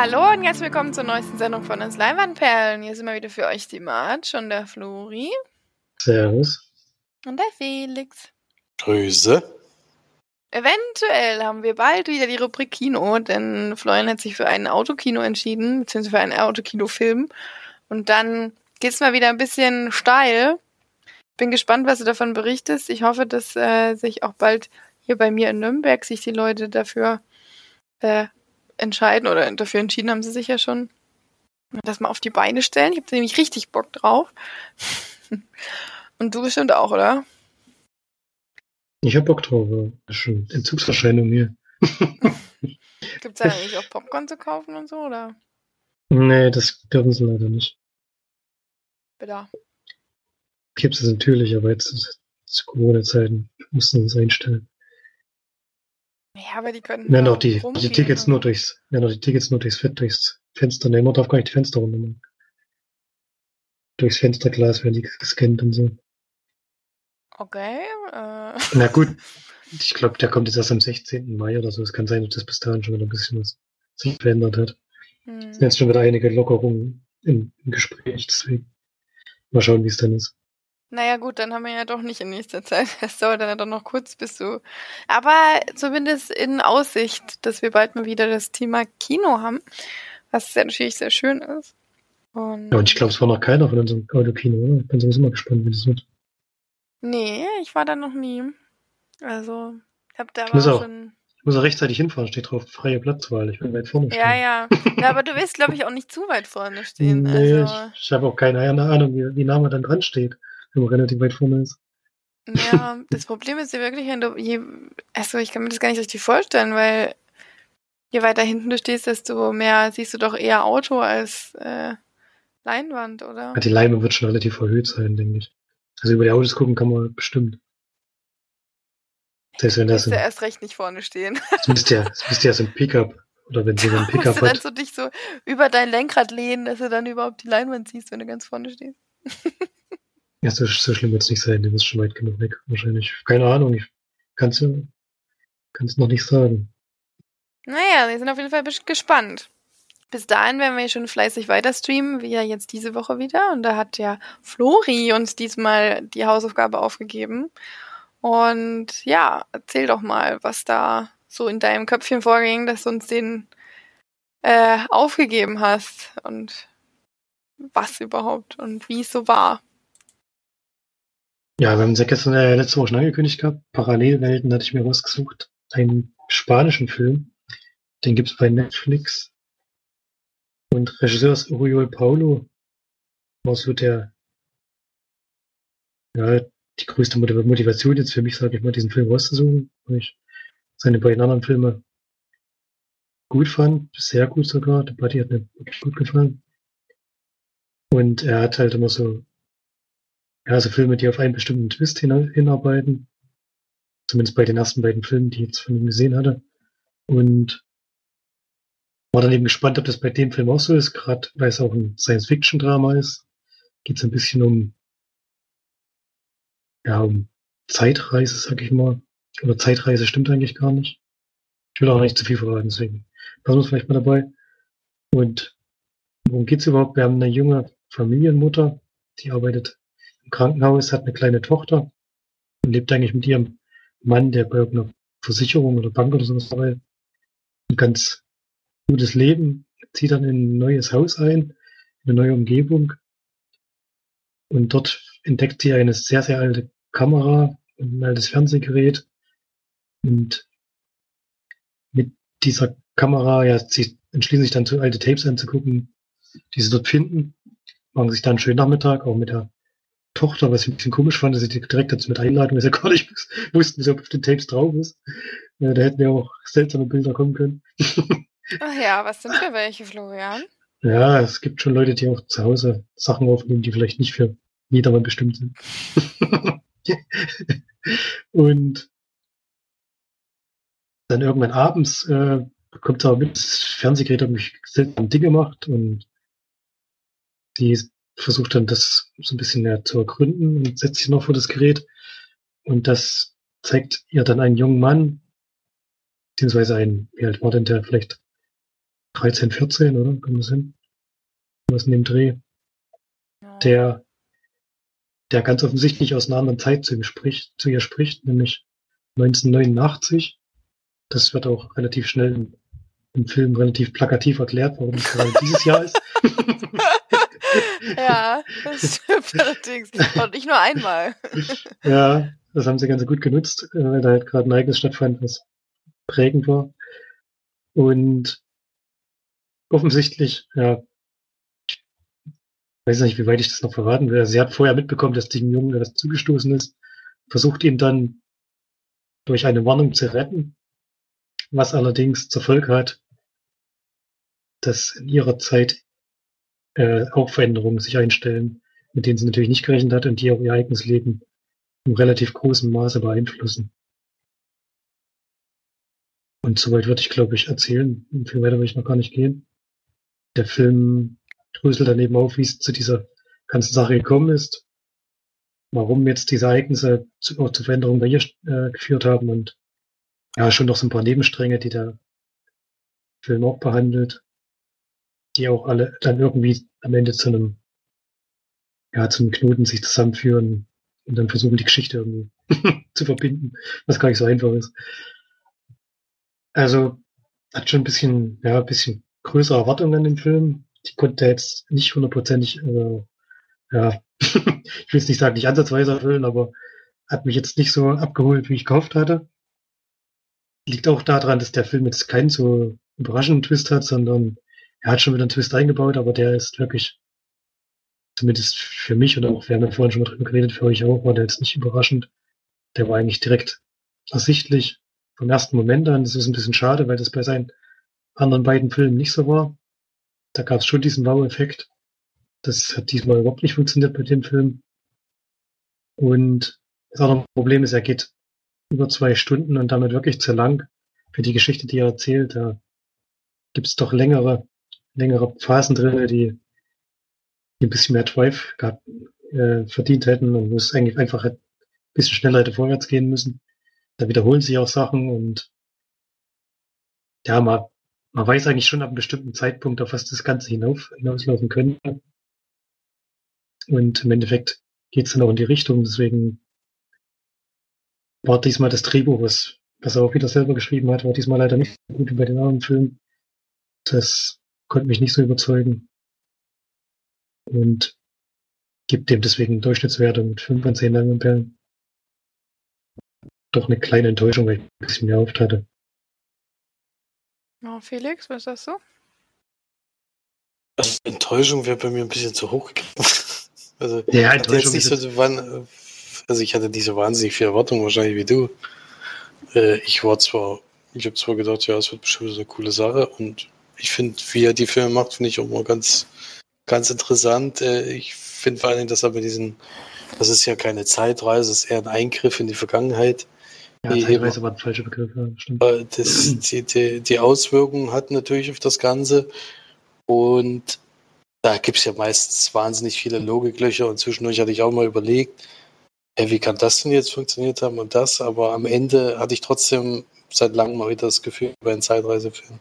Hallo und herzlich willkommen zur neuesten Sendung von uns Leinwandperlen. Hier sind wir wieder für euch die March und der Flori. Servus. Und der Felix. Grüße. Eventuell haben wir bald wieder die Rubrik Kino, denn Florian hat sich für ein Autokino entschieden, beziehungsweise für einen Autokino-Film. Und dann geht's mal wieder ein bisschen steil. Bin gespannt, was du davon berichtest. Ich hoffe, dass äh, sich auch bald hier bei mir in Nürnberg sich die Leute dafür äh, entscheiden oder dafür entschieden haben sie sich ja schon, das mal auf die Beine stellen. Ich habe nämlich richtig Bock drauf. Und du bestimmt auch, oder? Ich hab Bock drauf. Das ist schon Entzugserscheinung hier. Gibt es da eigentlich auch Popcorn zu kaufen und so, oder? Nee, das dürfen sie leider nicht. Bitte. Gibt es natürlich, aber jetzt zu Corona-Zeiten mussten sie es einstellen. Ja, aber die können. Werden auch die, die Tickets nur durchs, werden auch die Tickets nur durchs durchs Fenster nehmen. Man darf gar nicht die Fenster runter machen. Durchs Fensterglas werden die gescannt und so. Okay. Äh. Na gut. Ich glaube, der kommt jetzt erst am 16. Mai oder so. Es kann sein, dass bis dahin schon wieder ein bisschen was sich verändert hat. Hm. Es sind jetzt schon wieder einige Lockerungen im, im Gespräch, deswegen. Mal schauen, wie es dann ist. Naja, gut, dann haben wir ja doch nicht in nächster Zeit. Es dauert dann ja doch noch kurz bis du. Aber zumindest in Aussicht, dass wir bald mal wieder das Thema Kino haben, was ja natürlich sehr schön ist. Und Ja, und ich glaube, es war noch keiner von unserem Autokino, oder? Ich bin sowieso mal gespannt, wie das wird. nee, ich war da noch nie. Also, ich habe da Ich muss auch. schon. Ich muss auch rechtzeitig hinfahren, steht drauf, freie Platzwahl. Ich bin weit vorne stehen. Ja, ja. ja aber du willst, glaube ich, auch nicht zu weit vorne stehen. Nee, Also, ich, ich habe auch keine Ahnung, wie, wie nah man dann dran steht, man relativ weit vorne ist. ja, das Problem ist ja wirklich, wenn du je, also ich kann mir das gar nicht richtig vorstellen, weil je weiter hinten du stehst, desto mehr siehst du doch eher Auto als äh, Leinwand, oder? Die Leime wird schon relativ erhöht sein, denke ich. Also über die Autos gucken kann man bestimmt. Selbst wenn Du das musst ja erst recht nicht vorne stehen. das müsste ja, das müsste ja so ein Pickup, oder wenn sie so ein du Pickup hat, so dich so über dein Lenkrad lehnen, dass du dann überhaupt die Leinwand siehst, wenn du ganz vorne stehst. ja, so, so schlimm wird es nicht sein, der ist schon weit genug weg, wahrscheinlich. Keine Ahnung, ich kann es noch nicht sagen. Naja, wir sind auf jeden Fall gespannt. Bis dahin werden wir schon fleißig weiter streamen, wie ja jetzt diese Woche wieder. Und da hat ja Flori uns diesmal die Hausaufgabe aufgegeben. Und ja, erzähl doch mal, was da so in deinem Köpfchen vorging, dass du uns den äh, aufgegeben hast und was überhaupt und wie es so war. Ja, wir haben es ja gestern äh, letzte Woche schon angekündigt gehabt. Parallelwelten hatte ich mir rausgesucht. Einen spanischen Film. Den gibt's bei Netflix. Und Regisseur ist Uriol Paulo. War so der, ja, die größte Motiv- Motivation jetzt für mich, sage ich mal, diesen Film rauszusuchen, weil ich seine beiden anderen Filme gut fand, sehr gut sogar. Der Buddy hat mir wirklich gut gefallen. Und er hat halt immer so ja, so Filme, die auf einen bestimmten Twist hin hinarbeiten. Zumindest bei den ersten beiden Filmen, die ich jetzt von ihm gesehen hatte. Und war dann eben gespannt, ob das bei dem Film auch so ist, gerade weil es auch ein Science-Fiction-Drama ist. Geht es ein bisschen um, ja, um Zeitreise, sag ich mal. Oder Zeitreise stimmt eigentlich gar nicht. Ich will auch nicht zu viel verraten, deswegen passen wir vielleicht mal dabei. Und worum geht's überhaupt? Wir haben eine junge Familienmutter, die arbeitet im Krankenhaus, hat eine kleine Tochter und lebt eigentlich mit ihrem Mann, der bei irgendeiner Versicherung oder Bank oder sowas arbeitet. Ein ganz gutes Leben, zieht dann in ein neues Haus ein, in eine neue Umgebung. Und dort entdeckt sie eine sehr, sehr alte Kamera und ein altes Fernsehgerät. Und mit dieser Kamera, ja, sie entschließen sich dann zu alte Tapes anzugucken, die sie dort finden, machen sich dann einen schönen Nachmittag, auch mit der Tochter, was ich ein bisschen komisch fand, dass sie die direkt dazu mit einladen, weil sie gar nicht wussten, was auf den Tapes drauf ist. Ja, da hätten ja auch seltsame Bilder kommen können. Ach ja, was sind für welche, Florian? Ja, es gibt schon Leute, die auch zu Hause Sachen aufnehmen, die vielleicht nicht für jedermann bestimmt sind. und dann irgendwann abends äh, bekommt er mit, das Fernsehgerät hat mich seltsam Dinge gemacht und die versucht dann das so ein bisschen mehr zu ergründen und setzt sich noch vor das Gerät und das zeigt ihr dann einen jungen Mann, beziehungsweise einen, wie alt war denn der, vielleicht 13, 14, oder? Kommt das hin? Was in dem Dreh? Der, der ganz offensichtlich aus einer anderen Zeit zu, ihm spricht, zu ihr spricht, nämlich 1989. Das wird auch relativ schnell im, im Film relativ plakativ erklärt, warum es gerade dieses Jahr ist. ja, das stimmt allerdings. Und nicht nur einmal. ja, das haben sie ganz gut genutzt, äh, weil da halt gerade ein Ereignis stattfand, was prägend war. Und offensichtlich, ja, ich weiß nicht, wie weit ich das noch verraten will. Sie hat vorher mitbekommen, dass dem Jungen etwas zugestoßen ist, versucht ihn dann durch eine Warnung zu retten, was allerdings zur Folge hat, dass in ihrer Zeit äh, auch Veränderungen sich einstellen, mit denen sie natürlich nicht gerechnet hat und die auch ihr eigenes Leben im relativ großen Maße beeinflussen. Und soweit würde ich, glaube ich, erzählen. Viel weiter will ich noch gar nicht gehen. Der Film dröselt daneben auf, wie es zu dieser ganzen Sache gekommen ist, warum jetzt diese Ereignisse zu, auch zu Veränderungen bei ihr äh, geführt haben und ja, schon noch so ein paar Nebenstränge, die der Film auch behandelt, die auch alle dann irgendwie am Ende zu einem, ja, zum Knoten sich zusammenführen und dann versuchen, die Geschichte irgendwie zu verbinden, was gar nicht so einfach ist. Also, hat schon ein bisschen, ja, ein bisschen größere Erwartungen an den Film. Die konnte jetzt nicht hundertprozentig, äh, ja, ich will es nicht sagen, nicht ansatzweise erfüllen, aber hat mich jetzt nicht so abgeholt, wie ich gehofft hatte. Liegt auch daran, dass der Film jetzt keinen so überraschenden Twist hat, sondern er hat schon wieder einen Twist eingebaut, aber der ist wirklich, zumindest für mich oder auch, wir haben ja vorhin schon mal drüber geredet, für euch auch, war der jetzt nicht überraschend. Der war eigentlich direkt ersichtlich vom ersten Moment an. Das ist ein bisschen schade, weil das bei seinen anderen beiden Filmen nicht so war. Da gab es schon diesen Wow-Effekt. Das hat diesmal überhaupt nicht funktioniert bei dem Film. Und das andere Problem ist, er geht über zwei Stunden und damit wirklich zu lang für die Geschichte, die er erzählt. Da gibt es doch längere, längere Phasen drin, die, die ein bisschen mehr Drive gehabt, äh, verdient hätten und wo es eigentlich einfach ein bisschen schneller hätte vorwärts gehen müssen. Da wiederholen sich auch Sachen und ja, man, man weiß eigentlich schon ab einem bestimmten Zeitpunkt, auf was das Ganze hinauf, hinauslaufen könnte. Und im Endeffekt geht es dann auch in die Richtung. Deswegen war diesmal das Drehbuch, was, was er auch wieder selber geschrieben hat, war diesmal leider nicht so gut wie bei den anderen Filmen. Das konnte mich nicht so überzeugen. Und gibt dem deswegen eine Durchschnittswertung mit 5 von 10 Langenperlen. Doch eine kleine Enttäuschung, weil ich ein bisschen mehr erhofft hatte. Oh, Felix, was sagst du? Also Enttäuschung wäre bei mir ein bisschen zu hoch gegriffen. Also, Ja, Enttäuschung nicht so, wann, also ich hatte nicht so wahnsinnig viel Erwartung wahrscheinlich wie du. Äh, ich war zwar, ich habe zwar gedacht, ja, es wird bestimmt so eine coole Sache und ich finde, wie er die Filme macht, finde ich auch mal ganz, ganz interessant. Äh, ich finde vor allen Dingen, dass er mit diesen, das ist ja keine Zeitreise, es ist eher ein Eingriff in die Vergangenheit. Ja, Die Zeitreise war ein falscher Begriff, ja, stimmt. Das, die, die, die Auswirkungen hat natürlich auf das Ganze. Und da gibt es ja meistens wahnsinnig viele Logiklöcher und zwischendurch hatte ich auch mal überlegt, ey, wie kann das denn jetzt funktioniert haben und das, aber am Ende hatte ich trotzdem seit langem mal wieder das Gefühl bei einem Zeitreisefilm,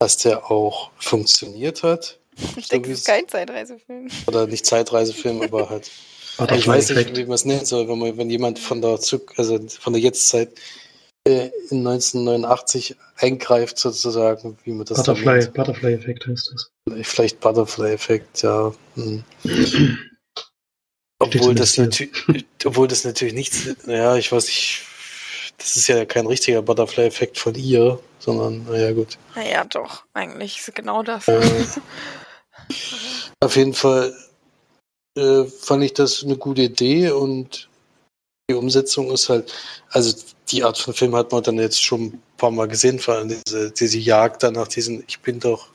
dass der auch funktioniert hat. Ich denke, wie das ist es- kein Zeitreisefilm. Oder nicht Zeitreisefilm, aber halt Butterfly ich weiß nicht, wie man es nennen soll, wenn, man, wenn jemand von der, Zug, also von der Jetztzeit äh, in 1989 eingreift, sozusagen, wie man das Butterfly, nennt. Butterfly Effekt heißt das. Vielleicht Butterfly-Effekt, ja. Hm. Obwohl das, natürlich, obwohl das natürlich nichts, ja, ich weiß nicht, das ist ja kein richtiger Butterfly-Effekt von ihr, sondern, naja, gut. Naja, doch. Eigentlich ist genau das. Äh, Auf jeden Fall äh, fand ich das eine gute Idee und die Umsetzung ist halt, also die Art von Film hat man dann jetzt schon ein paar Mal gesehen, vor allem diese, diese Jagd dann nach diesen, ich bin doch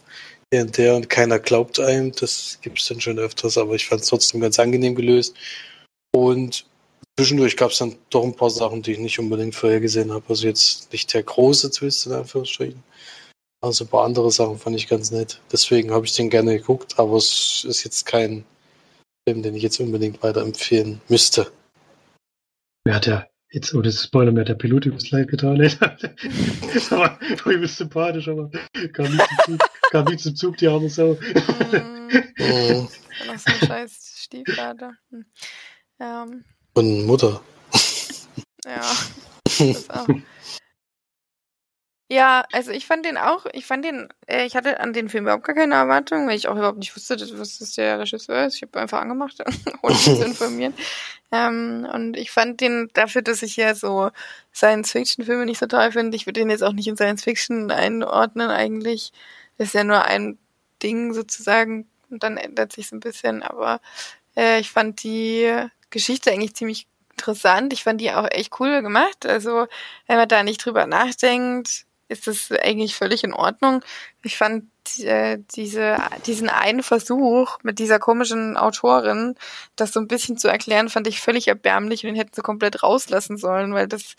der und der und keiner glaubt einem, das gibt es dann schon öfters, aber ich fand es trotzdem ganz angenehm gelöst. Und zwischendurch gab es dann doch ein paar Sachen, die ich nicht unbedingt vorher gesehen habe. Also jetzt nicht der große Twist in Anführungsstrichen. Also ein paar andere Sachen fand ich ganz nett. Deswegen habe ich den gerne geguckt, aber es ist jetzt kein Film, den ich jetzt unbedingt weiterempfehlen müsste. Ja, der, Jetzt ohne Spoiler mehr, der Pilot übrigens leid getan hat. aber übelst sympathisch, aber kam nicht zum Zug, kam nicht zum Zug die arme Sau. Mm, Mhm. noch so ein scheiß Stiefvater. Hm. Ähm, Und Mutter. ja. Ja, also ich fand den auch, ich fand den, äh, ich hatte an den Film überhaupt gar keine Erwartung, weil ich auch überhaupt nicht wusste, was das der Regisseur ist. Ich habe einfach angemacht, ohne mich zu informieren. Ähm, und ich fand den dafür, dass ich ja so Science-Fiction-Filme nicht so toll finde, ich würde den jetzt auch nicht in Science-Fiction einordnen eigentlich. Das ist ja nur ein Ding sozusagen und dann ändert sich ein bisschen, aber äh, ich fand die Geschichte eigentlich ziemlich interessant. Ich fand die auch echt cool gemacht. Also, wenn man da nicht drüber nachdenkt, ist das eigentlich völlig in Ordnung. Ich fand äh, diese, diesen einen Versuch mit dieser komischen Autorin, das so ein bisschen zu erklären, fand ich völlig erbärmlich und den hätten sie komplett rauslassen sollen, weil das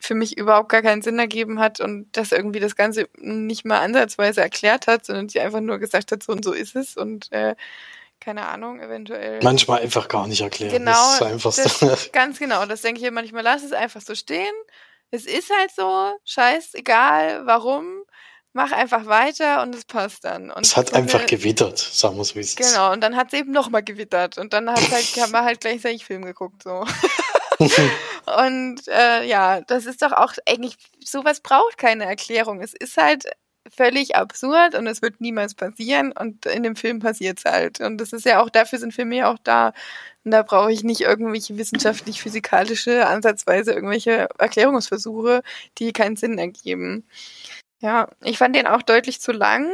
für mich überhaupt gar keinen Sinn ergeben hat und das irgendwie das Ganze nicht mal ansatzweise erklärt hat, sondern die einfach nur gesagt hat, so und so ist es und äh, keine Ahnung, eventuell. Manchmal einfach gar nicht erklären. Genau, Das ist das, ganz genau. Das denke ich mir manchmal, lass es einfach so stehen. Es ist halt so, scheißegal, warum. Mach einfach weiter und es passt dann. Und Es hat einfach wir- gewittert, sagen wir so wie es ist. Genau, und dann hat es eben nochmal gewittert. Und dann hat halt, haben wir halt gleichzeitig Film geguckt. so. Und äh, ja, das ist doch auch eigentlich, sowas braucht keine Erklärung. Es ist halt völlig absurd und es wird niemals passieren und in dem Film passiert es halt. Und das ist ja auch, dafür sind Filme ja auch da. Und da brauche ich nicht irgendwelche wissenschaftlich-physikalische, ansatzweise irgendwelche Erklärungsversuche, die keinen Sinn ergeben. Ja, ich fand den auch deutlich zu lang.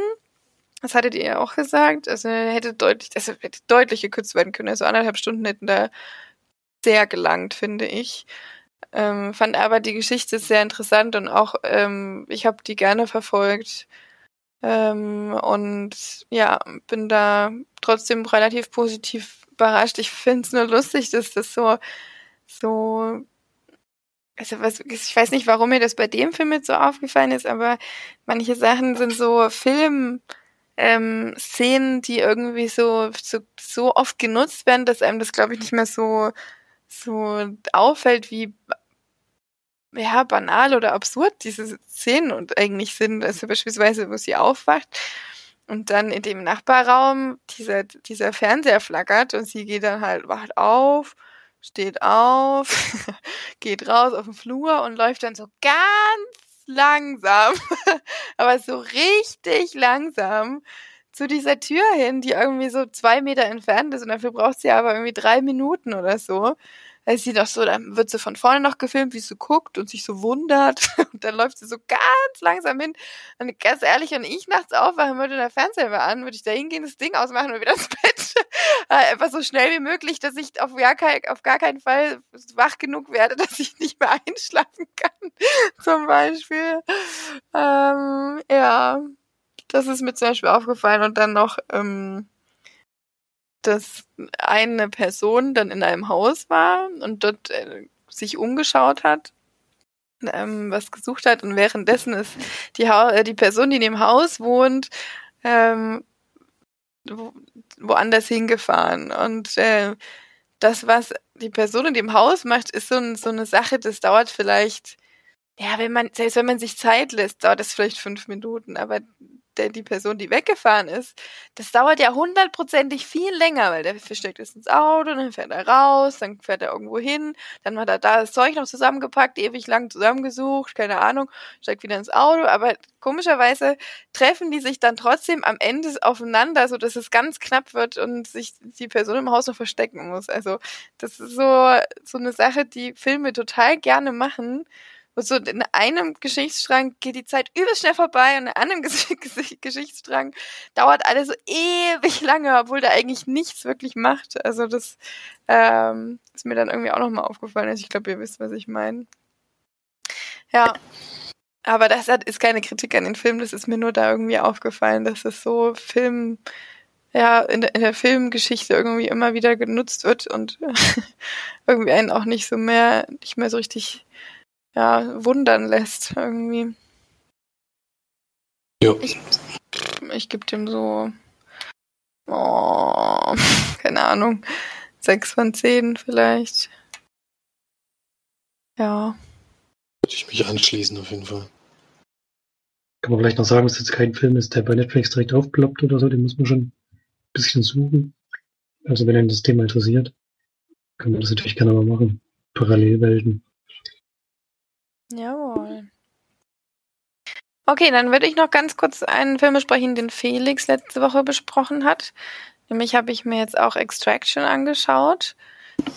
Das hattet ihr ja auch gesagt. Also hätte deutlich, also hätte deutlich gekürzt werden können. Also anderthalb Stunden hätten da sehr gelangt, finde ich. Ähm, fand aber die Geschichte sehr interessant und auch ähm, ich habe die gerne verfolgt. Ähm, und ja, bin da trotzdem relativ positiv überrascht. Ich finde es nur lustig, dass das so, so, also was, ich weiß nicht, warum mir das bei dem Film jetzt so aufgefallen ist, aber manche Sachen sind so Film, ähm, Szenen, die irgendwie so, so, so oft genutzt werden, dass einem das, glaube ich, nicht mehr so, so auffällt, wie ja, banal oder absurd diese Szenen und eigentlich sind. Also beispielsweise, wo sie aufwacht und dann in dem Nachbarraum dieser, dieser Fernseher flackert und sie geht dann halt, wacht auf, steht auf, geht raus auf den Flur und läuft dann so ganz langsam, aber so richtig langsam zu dieser Tür hin, die irgendwie so zwei Meter entfernt ist und dafür braucht sie aber irgendwie drei Minuten oder so. Da ist sie doch so, dann wird sie von vorne noch gefilmt, wie sie guckt und sich so wundert. Und dann läuft sie so ganz langsam hin. Und ganz ehrlich, wenn ich nachts aufwachen würde, der Fernseher war an, würde ich da hingehen, das Ding ausmachen und wieder ins Bett. Äh, Einfach so schnell wie möglich, dass ich auf gar, kein, auf gar keinen Fall wach genug werde, dass ich nicht mehr einschlafen kann. Zum Beispiel. Ähm, ja, das ist mir zum Beispiel aufgefallen. Und dann noch, ähm, dass eine Person dann in einem Haus war und dort äh, sich umgeschaut hat, ähm, was gesucht hat und währenddessen ist die, ha äh, die Person, die in dem Haus wohnt, ähm, wo woanders hingefahren und äh, das, was die Person in dem Haus macht, ist so, ein, so eine Sache, das dauert vielleicht, ja, wenn man, selbst wenn man sich Zeit lässt, dauert das vielleicht fünf Minuten, aber der, die Person, die weggefahren ist, das dauert ja hundertprozentig viel länger, weil der versteckt ist ins Auto, dann fährt er raus, dann fährt er irgendwo hin, dann hat er da das Zeug noch zusammengepackt, ewig lang zusammengesucht, keine Ahnung, steigt wieder ins Auto, aber komischerweise treffen die sich dann trotzdem am Ende aufeinander, so dass es ganz knapp wird und sich die Person im Haus noch verstecken muss. Also das ist so, so eine Sache, die Filme total gerne machen, und so in einem Geschichtsstrang geht die Zeit übelst schnell vorbei und in einem Geschichtsstrang dauert alles so ewig lange, obwohl der eigentlich nichts wirklich macht. Also das ähm, ist mir dann irgendwie auch nochmal aufgefallen. Also ich glaube, ihr wisst, was ich meine. Ja. Aber das hat, ist keine Kritik an den Film, das ist mir nur da irgendwie aufgefallen, dass es so Film, ja, in der, in der Filmgeschichte irgendwie immer wieder genutzt wird und irgendwie einen auch nicht so mehr, nicht mehr so richtig ja, wundern lässt irgendwie. Ja. Ich, ich gebe dem so, oh, keine Ahnung, sechs von zehn vielleicht. Ja. Würde ich mich anschließen, auf jeden Fall. Kann man vielleicht noch sagen, dass es jetzt kein Film ist, der bei Netflix direkt aufploppt oder so, den muss man schon ein bisschen suchen. Also wenn einen das Thema interessiert, kann man das natürlich gerne mal machen. Parallelwelten. Jawohl. Okay, dann würde ich noch ganz kurz einen Film besprechen, den Felix letzte Woche besprochen hat. Nämlich habe ich mir jetzt auch Extraction angeschaut.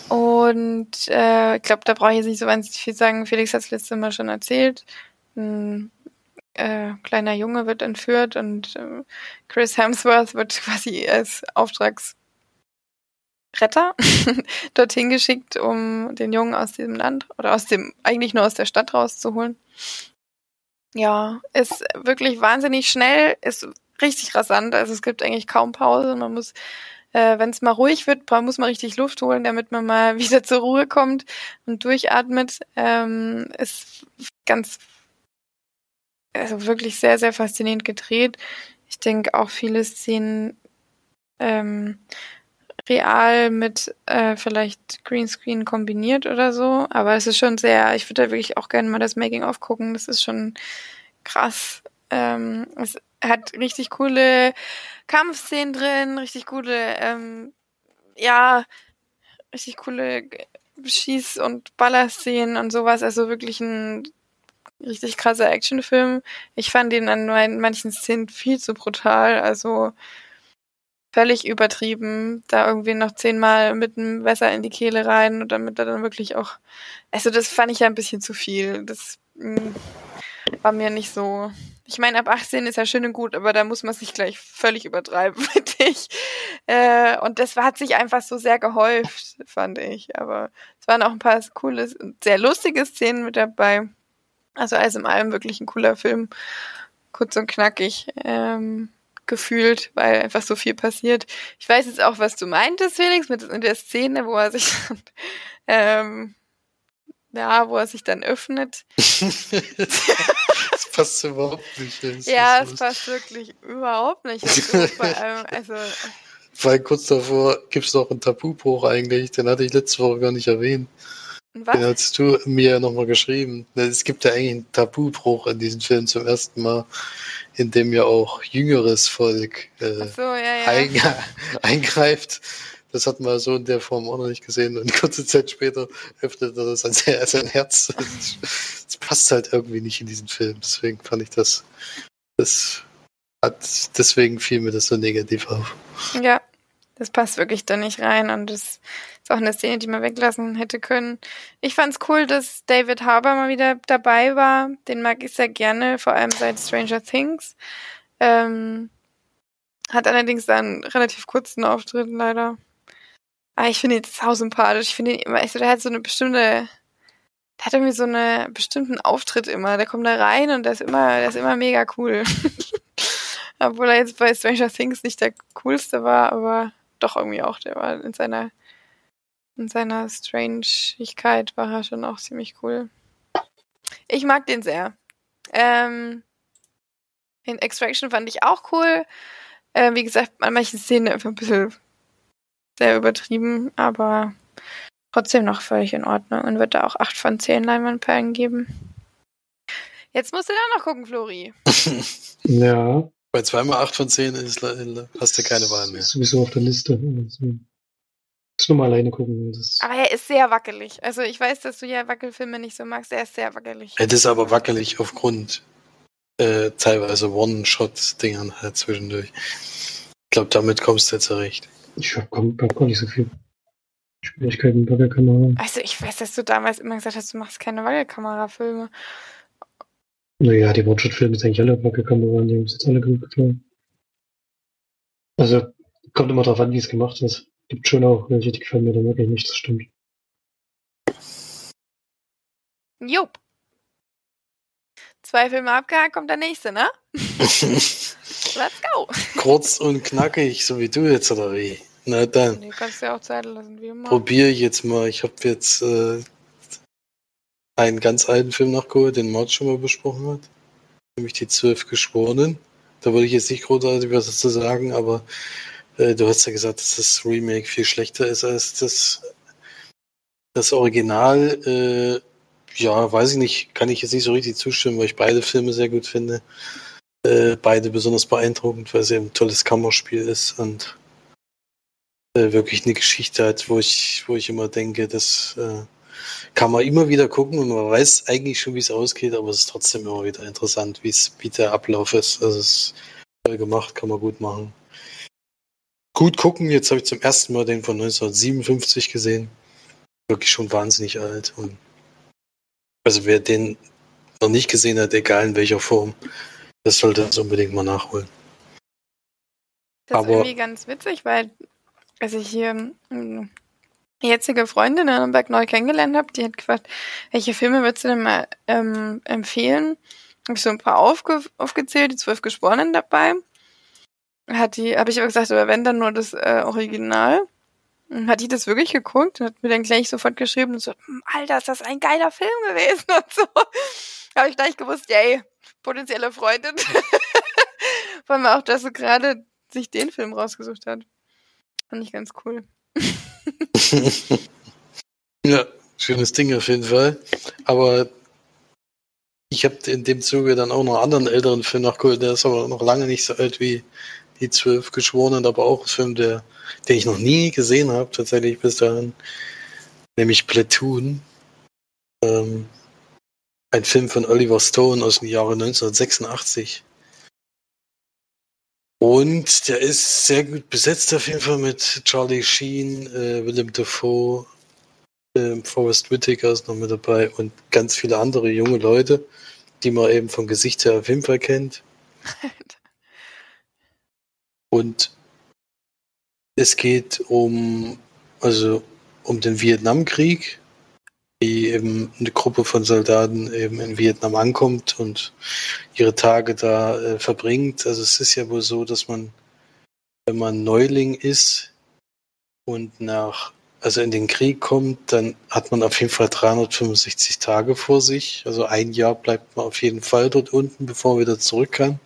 Und äh, ich glaube, da brauche ich jetzt nicht so wahnsinnig viel sagen. Felix hat es letzte Mal schon erzählt. Ein äh, kleiner Junge wird entführt und äh, Chris Hemsworth wird quasi als Auftragsretter dorthin geschickt, um den Jungen aus diesem Land oder aus dem, eigentlich nur aus der Stadt rauszuholen. Ja, ist wirklich wahnsinnig schnell, ist richtig rasant, also es gibt eigentlich kaum Pause. Man muss, äh, wenn es mal ruhig wird, muss man richtig Luft holen, damit man mal wieder zur Ruhe kommt und durchatmet. Ähm, ist ganz, also wirklich sehr, sehr faszinierend gedreht. Ich denke auch viele Szenen ähm, real mit äh, vielleicht Greenscreen kombiniert oder so. Aber es ist schon sehr, ich würde da wirklich auch gerne mal das Making-of gucken. Das ist schon krass. Ähm, es hat richtig coole Kampfszenen drin, richtig coole, ähm, ja, richtig coole Schieß- und Ballerszenen und sowas. Also wirklich ein richtig krasser Actionfilm. Ich fand ihn an manchen Szenen viel zu brutal. Also völlig übertrieben, da irgendwie noch zehnmal mit einem Messer in die Kehle rein und damit er dann wirklich auch, also das fand ich ja ein bisschen zu viel. Das mh, mm, war mir nicht so. Ich meine, ab 18 ist ja schön und gut, aber da muss man sich gleich völlig übertreiben, finde ich. Äh, und das hat sich einfach so sehr gehäuft, fand ich. Aber es waren auch ein paar coole, sehr lustige Szenen mit dabei. Also alles in allem wirklich ein cooler Film. Kurz und knackig. Ähm, gefühlt, weil einfach so viel passiert. Ich weiß jetzt auch, was du meintest, Felix, mit der Szene, wo er sich ähm, ja, wo er sich dann öffnet. das passt überhaupt nicht. ja, es passt wirklich überhaupt nicht. Also, allem, also, weil kurz davor gibt es noch einen Tabubruch eigentlich, den hatte ich letzte Woche gar nicht erwähnt. Was? Den hast du mir nochmal geschrieben. Es gibt ja eigentlich einen Tabubruch in diesem Film zum ersten Mal in dem ja auch jüngeres Volk äh, so, ja, ja. Ein, eingreift. Das hat man so in der Form auch noch nicht gesehen. Und kurze Zeit später öffnet er das sein, sein Herz. Das passt halt irgendwie nicht in diesen Film. Deswegen fand ich das, das hat, deswegen fiel mir das so negativ auf. Ja, das passt wirklich da nicht rein und das ist auch eine Szene, die man weglassen hätte können. Ich fand's cool, dass David Harbour mal wieder dabei war. Den mag ich sehr gerne, vor allem seit Stranger Things. Ähm, hat allerdings dann relativ kurzen Auftritt leider. Aber ich finde ihn sau sympathisch. Ich finde ihn immer, also der hat so eine bestimmte, der hat irgendwie so einen bestimmten Auftritt immer. Der kommt da rein und der ist immer, der ist immer mega cool. Obwohl er jetzt bei Stranger Things nicht der coolste war, aber doch irgendwie auch, der war in seiner in seiner Strangigkeit war er schon auch ziemlich cool. Ich mag den sehr. Ähm, in Extraction fand ich auch cool. Äh, wie gesagt, an manchen Szenen einfach ein bisschen sehr übertrieben, aber trotzdem noch völlig in Ordnung und wird da auch 8 von 10 Leinwandperlen geben. Jetzt musst du da noch gucken, Flori. ja. Bei zweimal 8 von 10 ist, hast du keine Wahl mehr. Ist sowieso auf der Liste. Muss nur mal alleine gucken. aber er ist sehr wackelig. Also ich weiß, dass du ja Wackelfilme nicht so magst. Er ist sehr wackelig. Er ist aber wackelig aufgrund äh, teilweise One-Shot-Dingern halt zwischendurch. Ich glaube, damit kommst du jetzt zurecht. Ich habe hab gar nicht so viel Schwierigkeiten mit Wackelkamera. Also ich weiß, dass du damals immer gesagt hast, du machst keine Wackelkamera-Filme. Naja, die One-Shot-Filme sind eigentlich alle Wackelkamera, die haben es jetzt alle gut gefallen. Also, kommt immer drauf an, wie es gemacht ist. Gibt schon auch welche, die gefallen mir dann wirklich nicht, das stimmt. Jupp. Zwei Filme abgehakt, kommt der nächste, ne? Let's go. Kurz und knackig, so wie du jetzt, oder wie? Na dann. Nee, kannst du ja auch Zeit lassen, wie immer. Probier jetzt mal. Ich habe jetzt äh, einen ganz alten Film nachgeholt, den Mord schon mal besprochen hat. Nämlich die Zwölf Geschworenen. Da würde ich jetzt nicht großartig was dazu sagen, aber äh, du hast ja gesagt, dass das Remake viel schlechter ist als das, das Original. Äh, ja, weiß ich nicht, kann ich jetzt nicht so richtig zustimmen, weil ich beide Filme sehr gut finde. Äh, beide besonders beeindruckend, weil es eben ein tolles Kammerspiel ist und äh, wirklich eine Geschichte hat, wo ich, wo ich immer denke, das äh, kann man immer wieder gucken und man weiß eigentlich schon, wie es ausgeht, aber es ist trotzdem immer wieder interessant, wie es, wie der Ablauf ist. Also es ist toll gemacht, kann man gut machen. Gut gucken, jetzt habe ich zum ersten Mal den von 1957 gesehen. Wirklich schon wahnsinnig alt. Und also wer den noch nicht gesehen hat, egal in welcher Form, das sollte das unbedingt mal nachholen. Das Aber- ist irgendwie ganz witzig, weil als ich hier jetzige Freundin in Nürnberg neu kennengelernt habe, die hat gefragt, welche Filme würdest du denn mal ähm, empfehlen? Habe ich so ein paar aufge aufgezählt, die zwölf Geschworenen dabei. Hat die, habe ich aber gesagt, aber wenn dann nur das äh, Original. Und hat die das wirklich geguckt und hat mir dann gleich sofort geschrieben und so, "Hm, Alter, ist das ein geiler Film gewesen und so. habe ich gleich gewusst, yay, potenzielle Freundin. Vor allem auch, dass sie gerade sich den Film rausgesucht hat. Fand ich ganz cool. ja, schönes Ding auf jeden Fall. Aber ich habe in dem Zuge dann auch noch einen anderen älteren Film nachgeholt, der ist aber noch lange nicht so alt wie die zwölf Geschworenen, aber auch ein Film, der, den ich noch nie gesehen habe, tatsächlich bis dahin, nämlich Platoon. Ähm, ein Film von Oliver Stone aus dem Jahre 1986. Und der ist sehr gut besetzt auf jeden Fall mit Charlie Sheen, äh, Willem Dafoe, ähm, Forrest Whitaker ist noch mit dabei und ganz viele andere junge Leute, die man eben vom Gesicht her auf jeden Fall kennt. Und es geht um, also um den Vietnamkrieg, die eben eine Gruppe von Soldaten eben in Vietnam ankommt und ihre Tage da äh, verbringt. Also es ist ja wohl so, dass man, wenn man Neuling ist und nach, also in den Krieg kommt, dann hat man auf jeden Fall 365 Tage vor sich. Also ein Jahr bleibt man auf jeden Fall dort unten, bevor man wieder zurück kann.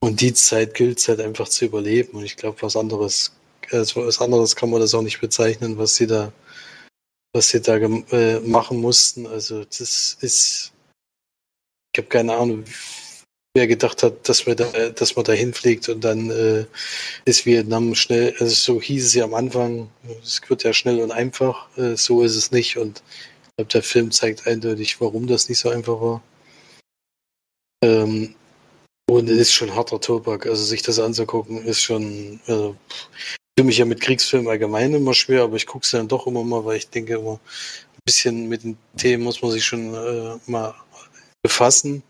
Und die Zeit gilt es halt einfach zu überleben. Und ich glaube, was anderes, also was anderes kann man das auch nicht bezeichnen, was sie da, was sie da äh, machen mussten. Also das ist, ich habe keine Ahnung, wer gedacht hat, dass man da, dass man da hinfliegt und dann äh, ist Vietnam schnell, also so hieß es ja am Anfang, es wird ja schnell und einfach, äh, so ist es nicht und ich glaube, der Film zeigt eindeutig, warum das nicht so einfach war. Ähm, und es ist schon harter Tobak, also sich das anzugucken, ist schon, also, tue mich ja mit Kriegsfilmen allgemein immer schwer, aber ich gucke es dann doch immer mal, weil ich denke immer, ein bisschen mit den Themen muss man sich schon äh, mal befassen.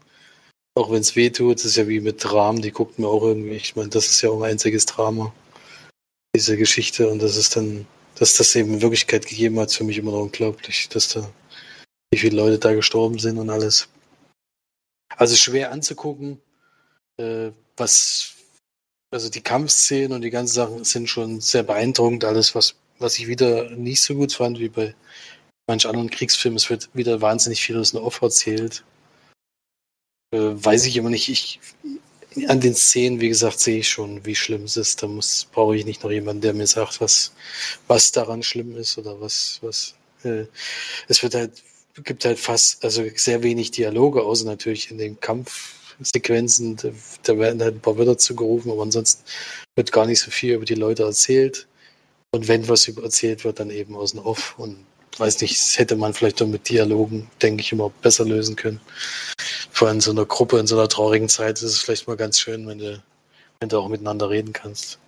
Auch wenn es weh tut, ist ja wie mit Dramen, die guckt mir auch irgendwie, ich meine, das ist ja auch ein einziges Drama, diese Geschichte, und das ist dann, dass das eben in Wirklichkeit gegeben hat, ist für mich immer noch unglaublich, dass da, wie viele Leute da gestorben sind und alles. Also schwer anzugucken, äh, was, also die Kampfszenen und die ganzen Sachen sind schon sehr beeindruckend, alles, was, was ich wieder nicht so gut fand, wie bei manch anderen Kriegsfilmen, es wird wieder wahnsinnig viel aus dem Off erzählt äh, weiß ich immer nicht. Ich, an den Szenen, wie gesagt, sehe ich schon, wie schlimm es ist. Da muss, brauche ich nicht noch jemanden, der mir sagt, was, was daran schlimm ist oder was, was. Äh, es wird halt, gibt halt fast, also sehr wenig Dialoge, außer natürlich in den Kampfsequenzen. Da, da werden halt ein paar Wörter zugerufen, aber ansonsten wird gar nicht so viel über die Leute erzählt. Und wenn was über erzählt wird, dann eben aus dem Off. Und weiß nicht, das hätte man vielleicht doch mit Dialogen, denke ich, immer besser lösen können vor allem in so einer Gruppe, in so einer traurigen Zeit ist es vielleicht mal ganz schön, wenn du, wenn du auch miteinander reden kannst.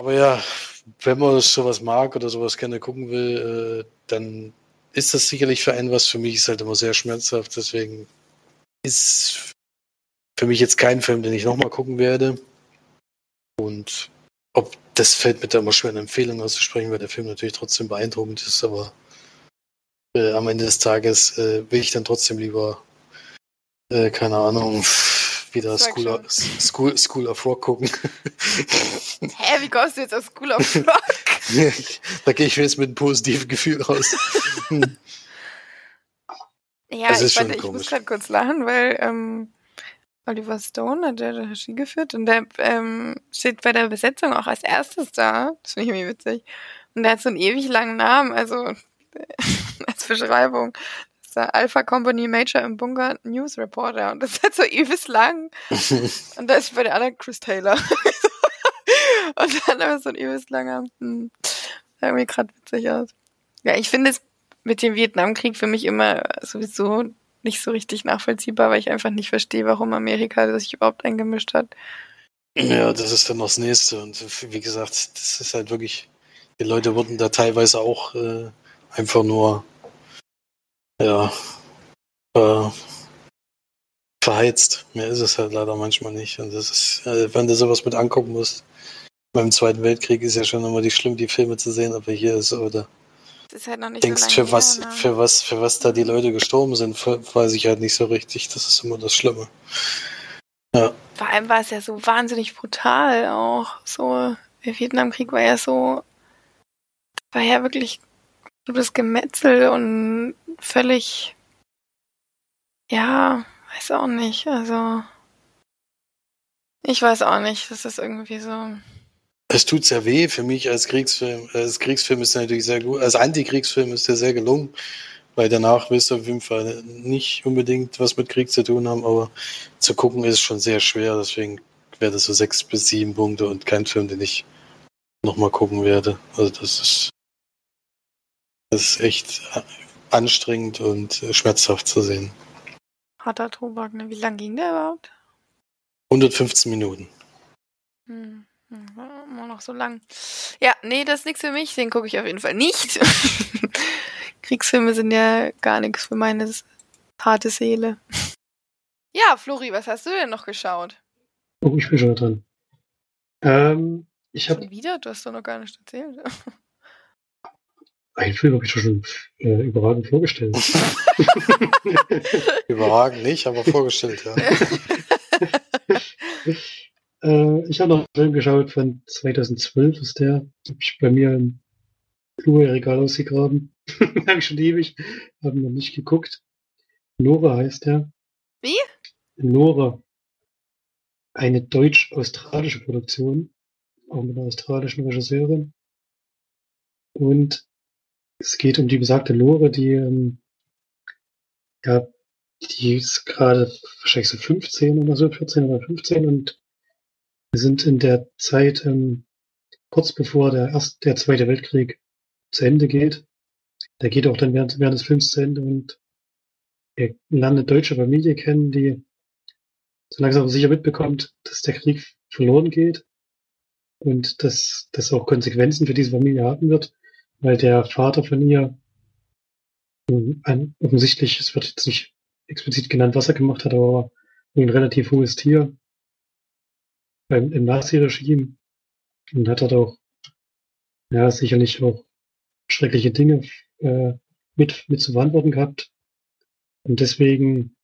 Aber ja, wenn man sowas mag oder sowas gerne gucken will, äh, dann ist das sicherlich für einen was. Für mich ist halt immer sehr schmerzhaft, deswegen ist für mich jetzt kein Film, den ich nochmal gucken werde. Und ob das fällt mir da immer schwer, eine Empfehlung auszusprechen, weil der Film natürlich trotzdem beeindruckend ist, aber äh, am Ende des Tages äh, will ich dann trotzdem lieber äh, keine Ahnung, wieder School of, School, School of Rock gucken. Hä, wie kommst du jetzt auf School of Rock? da gehe ich jetzt mit einem positiven Gefühl raus. Ja, Das ich, warte, ich muss gerade kurz lachen, weil ähm, Oliver Stone hat ja Regie geführt und der ähm, steht bei der Besetzung auch als erstes da. Das finde ich irgendwie witzig. Und der hat so einen ewig langen Namen, also als Beschreibung. ist der Alpha Company Major im Bunker News Reporter und das ist halt so übelst lang. und da ist bei der anderen Chris Taylor. und dann aber so ein übelst langer, hm, sah mir gerade witzig aus. Ja, ich finde es mit dem Vietnamkrieg für mich immer sowieso nicht so richtig nachvollziehbar, weil ich einfach nicht verstehe, warum Amerika sich überhaupt eingemischt hat. Ja, das ist dann noch das nächste. Und wie gesagt, das ist halt wirklich, die Leute wurden da teilweise auch äh, einfach nur, ja, äh, verheizt. Mehr ist es halt leider manchmal nicht. Und das ist, äh, wenn du sowas mit angucken musst, beim Zweiten Weltkrieg ist ja schon immer die schlimm, die Filme zu sehen, aber hier ist oder Das ist halt noch nicht denkst, so für was, her, ne? für was, für was da die Leute gestorben sind, weiß ich halt nicht so richtig. Das ist immer das Schlimme. Ja, Vor allem war es ja so wahnsinnig brutal auch. So, der Vietnamkrieg war ja so, war ja wirklich das Gemetzel und völlig, ja, weiß auch nicht. Also, ich weiß auch nicht. Das ist irgendwie so. Es tut sehr weh für mich als Kriegsfilm. Als Kriegsfilm ist er natürlich sehr gut. Als Antikriegsfilm ist er sehr gelungen, weil danach wirst du auf jeden Fall nicht unbedingt was mit Krieg zu tun haben, aber zu gucken ist schon sehr schwer. Deswegen wäre das so sechs bis sieben Punkte und kein Film, den ich nochmal gucken werde. Also das ist, das ist echt anstrengend und schmerzhaft zu sehen. Harter Tobak, ne? Wie lang ging der überhaupt? 115 Minuten. Hm, immer noch so lang. Ja, nee, das ist nichts für mich. Den gucke ich auf jeden Fall nicht. Kriegsfilme sind ja gar nichts für meine harte Seele. Ja, Flori, was hast du denn noch geschaut? Oh, ich bin schon dran. Ähm, ich habe wieder? Du hast doch noch gar nicht erzählt. einen Film habe ich schon äh, überragend vorgestellt. Überragend nicht, aber vorgestellt, ja. äh, ich habe noch einen Film geschaut von 2012, ist der. Hab ich bei mir im Blu-ray-Regal ausgegraben. habe ich schon ewig, habe noch nicht geguckt. Nora heißt der. Wie? Nora. Eine deutsch-australische Produktion, auch mit einer australischen Regisseurin. Und es geht um die besagte Lore, die, ähm, ja, die ist gerade wahrscheinlich so 15 oder so, 14 oder 15 und wir sind in der Zeit ähm, kurz bevor der erste, der Zweite Weltkrieg zu Ende geht. Der geht auch dann während, während des Films zu Ende und wir lernen eine deutsche Familie kennen, die so langsam sicher mitbekommt, dass der Krieg verloren geht und dass das auch Konsequenzen für diese Familie haben wird, weil der Vater von ihr ein, offensichtlich, es wird jetzt nicht explizit genannt, was er gemacht hat, aber ein relativ hohes Tier beim, im Nazi-Regime und hat dort auch ja sicherlich auch schreckliche Dinge äh, mit, mit zu verantworten gehabt. Und deswegen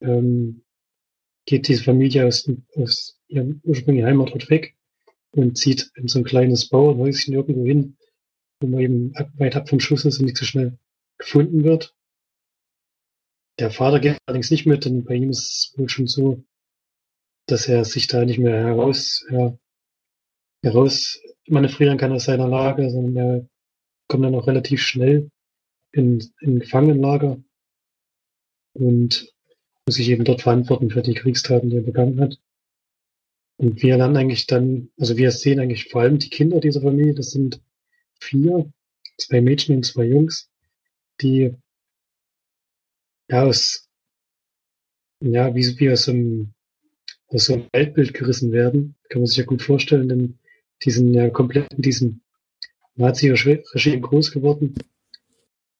ähm, geht diese Familie aus, aus ihrem ursprünglichen Heimatort weg und zieht in so ein kleines Bauernhäuschen irgendwo hin, wo man eben ab- weit ab vom Schuss ist und nicht so schnell gefunden wird. Der Vater geht allerdings nicht mit, denn bei ihm ist es wohl schon so, dass er sich da nicht mehr heraus, ja, heraus manövrieren kann aus seiner Lage, sondern er kommt dann auch relativ schnell in, in Gefangenenlager und muss sich eben dort verantworten für die Kriegstaten, die er begangen hat. Und wir lernen eigentlich dann, also wir sehen eigentlich vor allem die Kinder dieser Familie, das sind vier, zwei Mädchen und zwei Jungs, die ja aus, ja, wie, wie aus einem, aus so einem Weltbild gerissen werden, kann man sich ja gut vorstellen, denn die sind ja komplett in diesem Nazi-Regime groß geworden,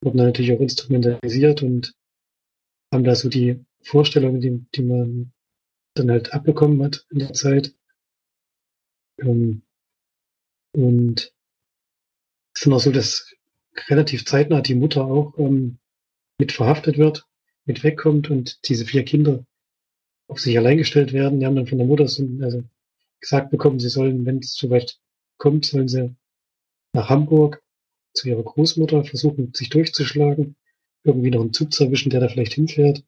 wurden dann natürlich auch instrumentalisiert und haben da so die Vorstellungen, die, die man dann halt abbekommen hat in der Zeit. Ähm, und es ist dann auch so, dass relativ zeitnah die Mutter auch ähm, mit verhaftet wird, mit wegkommt und diese vier Kinder auf sich allein gestellt werden. Die haben dann von der Mutter so, also gesagt bekommen, sie sollen, wenn es soweit kommt, sollen sie nach Hamburg zu ihrer Großmutter versuchen, sich durchzuschlagen, irgendwie noch einen Zug zu erwischen, der da vielleicht hinfährt.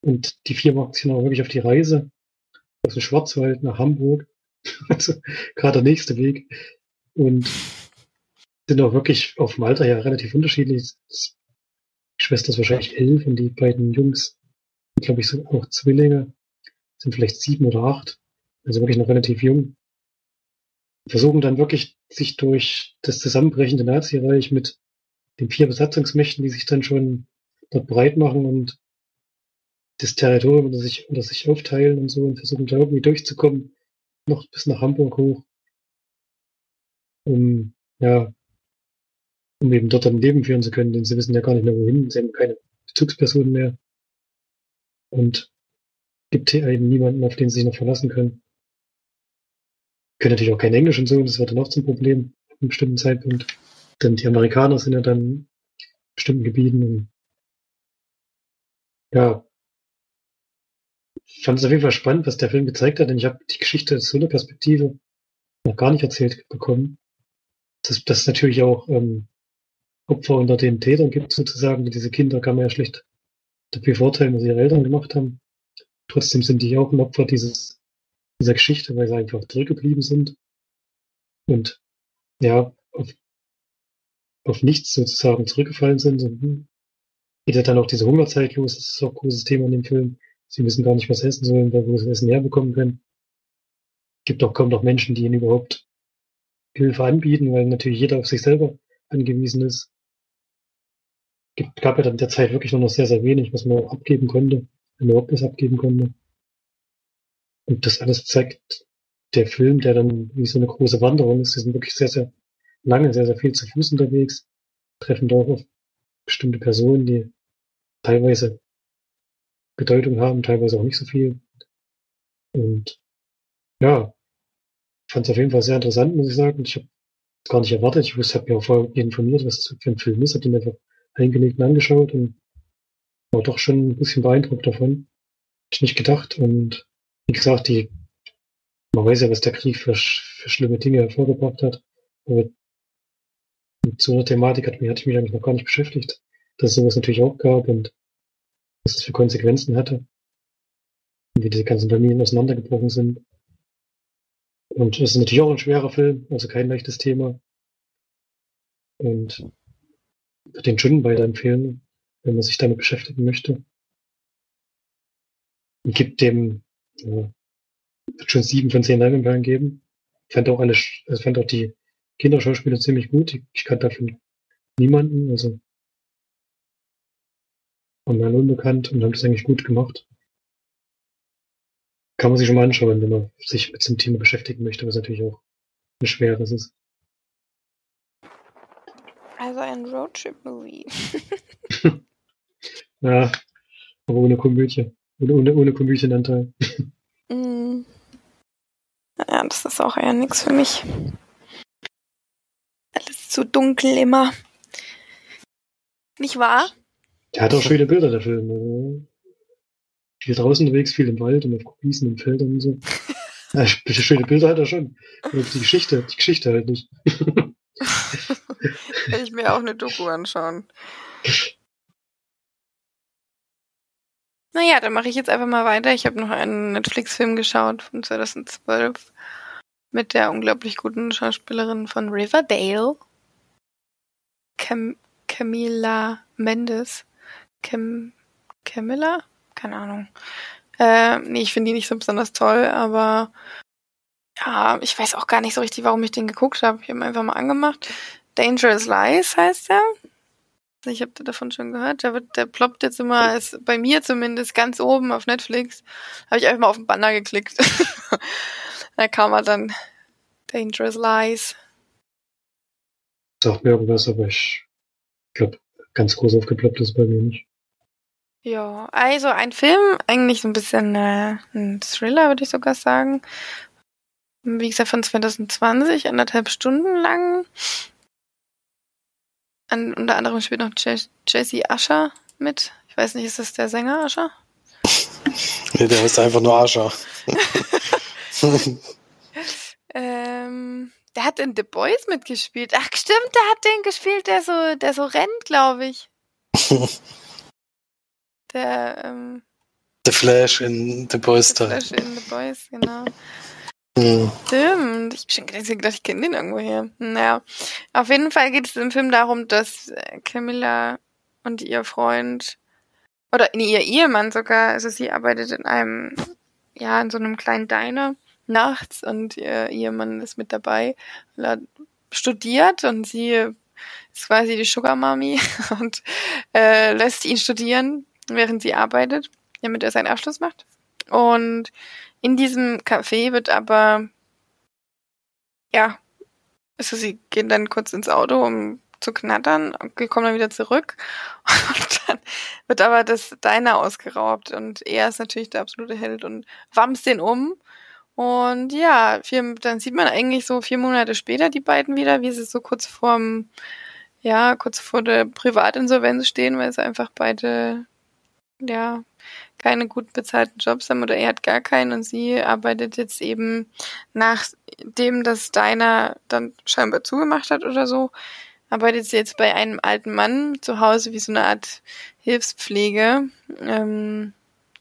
Und die vier machen sich dann auch wirklich auf die Reise aus dem Schwarzwald nach Hamburg. Also gerade der nächste Weg. Und sind auch wirklich auf dem Alter ja relativ unterschiedlich. Das Schwester ist wahrscheinlich elf und die beiden Jungs, glaube ich, sind auch Zwillinge, sind vielleicht sieben oder acht, also wirklich noch relativ jung. Versuchen dann wirklich sich durch das zusammenbrechende Nazireich mit den vier Besatzungsmächten, die sich dann schon dort breit machen und das Territorium oder sich, oder sich aufteilen und so und versuchen da irgendwie durchzukommen, noch bis nach Hamburg hoch, um, ja, um eben dort ein Leben führen zu können, denn sie wissen ja gar nicht mehr wohin, sie haben keine Bezugspersonen mehr und gibt hier eben niemanden, auf den sie sich noch verlassen können. Können natürlich auch kein Englisch und so, das wird dann auch zum Problem, auf einem bestimmten Zeitpunkt. Denn die Amerikaner sind ja dann in bestimmten Gebieten und ja, ich fand es auf jeden Fall spannend, was der Film gezeigt hat, denn ich habe die Geschichte aus so einer Perspektive noch gar nicht erzählt bekommen. Dass, es natürlich auch ähm, Opfer unter den Tätern gibt, sozusagen. Diese Kinder kann man ja schlecht dafür vorteilen, was ihre Eltern gemacht haben. Trotzdem sind die auch ein Opfer dieses, dieser Geschichte, weil sie einfach zurückgeblieben sind. Und ja, auf, auf nichts sozusagen zurückgefallen sind. Und hm, geht ja dann auch diese Hungerzeit los, das ist auch ein großes Thema in dem Film. Sie wissen gar nicht, was essen sollen, weil wo sie Essen herbekommen können. Gibt auch kaum noch Menschen, die ihnen überhaupt Hilfe anbieten, weil natürlich jeder auf sich selber angewiesen ist. Gibt, gab ja dann der Zeit wirklich nur noch sehr, sehr wenig, was man auch abgeben konnte, was abgeben konnte. Und das alles zeigt der Film, der dann wie so eine große Wanderung ist. Sie sind wirklich sehr, sehr lange, sehr, sehr viel zu Fuß unterwegs, treffen dort auf bestimmte Personen, die teilweise Bedeutung haben, teilweise auch nicht so viel. Und ja, fand es auf jeden Fall sehr interessant, muss ich sagen. Ich habe gar nicht erwartet. Ich habe mir auch vorher informiert, was das für ein Film ist. Habe den einfach eingelegt und angeschaut und war doch schon ein bisschen beeindruckt davon. Hätte ich nicht gedacht. Und wie gesagt, die, man weiß ja, was der Krieg für, für schlimme Dinge hervorgebracht hat. Aber mit so einer Thematik hat hatte ich mich eigentlich noch gar nicht beschäftigt. Dass es sowas natürlich auch gab und was es für Konsequenzen hatte. Und wie diese ganzen Familien auseinandergebrochen sind. Und es ist natürlich auch ein schwerer Film, also kein leichtes Thema. Und ich würde den schon weiterempfehlen, wenn man sich damit beschäftigen möchte. Und gibt dem, ja, wird schon sieben von zehn Leinwandperlen geben. Ich fand auch alle, also fand auch die Kinderschauspieler ziemlich gut. Ich kannte davon niemanden, also und dann unbekannt und haben das eigentlich gut gemacht. Kann man sich schon mal anschauen, wenn man sich mit dem Thema beschäftigen möchte, was natürlich auch ein schweres ist. Also ein Roadtrip-Movie. ja, aber ohne Komödie. Ohne, ohne, ohne Komödienanteil. mm. Ja, das ist auch eher nichts für mich. Alles zu dunkel immer. Nicht wahr? Der hat auch schöne Bilder, der Film. Also, viel draußen unterwegs, viel im Wald und auf Wiesen und Feldern und so. Ja, schöne Bilder hat er schon. Aber die Geschichte, die Geschichte halt nicht. Will ich mir auch eine Doku anschauen. Naja, dann mache ich jetzt einfach mal weiter. Ich habe noch einen Netflix-Film geschaut von 2012 mit der unglaublich guten Schauspielerin von Riverdale, Cam Camila Mendes. Cam Camilla? Keine Ahnung. Äh, nee, ich finde die nicht so besonders toll, aber ja, ich weiß auch gar nicht so richtig, warum ich den geguckt habe. Ich habe ihn einfach mal angemacht. Dangerous Lies heißt der. Ich habe davon schon gehört. Der, wird, der ploppt jetzt immer, ist bei mir zumindest ganz oben auf Netflix. Habe ich einfach mal auf den Banner geklickt. da kam er dann Dangerous Lies. Sagt mir irgendwas, aber ich glaube, ganz groß aufgeploppt ist bei mir nicht. Ja, also ein Film, eigentlich so ein bisschen äh, ein Thriller, würde ich sogar sagen. Wie gesagt, von 2020, anderthalb Stunden lang. An, unter anderem spielt noch Jesse Usher mit. Ich weiß nicht, ist das der Sänger Usher? nee, der heißt einfach nur Usher. ähm, der hat in The Boys mitgespielt. Ach, stimmt, der hat den gespielt, der so, der so rennt, glaube ich. der, ähm, The Flash in The Boys The Flash in The Boys, genau. Stimmt. Ich hab schon gedacht, ich kenne den irgendwo hier. Naja. Auf jeden Fall geht es im Film darum, dass äh, Camilla und ihr Freund oder nee, ihr Ehemann sogar, also sie arbeitet in einem, ja, in so einem kleinen Diner nachts und ihr Ehemann ist mit dabei, er studiert und sie ist quasi die Sugar Mommy und äh, lässt ihn studieren, während sie arbeitet, damit er seinen Abschluss macht. Und in diesem Café wird aber, ja, also sie gehen dann kurz ins Auto, um zu knattern, kommen dann wieder zurück. Und dann wird aber das Diner ausgeraubt und er ist natürlich der absolute Held und wamst den um. Und ja, vier, dann sieht man eigentlich so vier Monate später die beiden wieder, wie sie so kurz vorm, ja, kurz vor der Privatinsolvenz stehen, weil sie einfach beide, ja, keine gut bezahlten Jobs haben oder er hat gar keinen und sie arbeitet jetzt eben nachdem das Diner dann scheinbar zugemacht hat oder so, arbeitet sie jetzt bei einem alten Mann zu Hause wie so eine Art Hilfspflege. Ähm,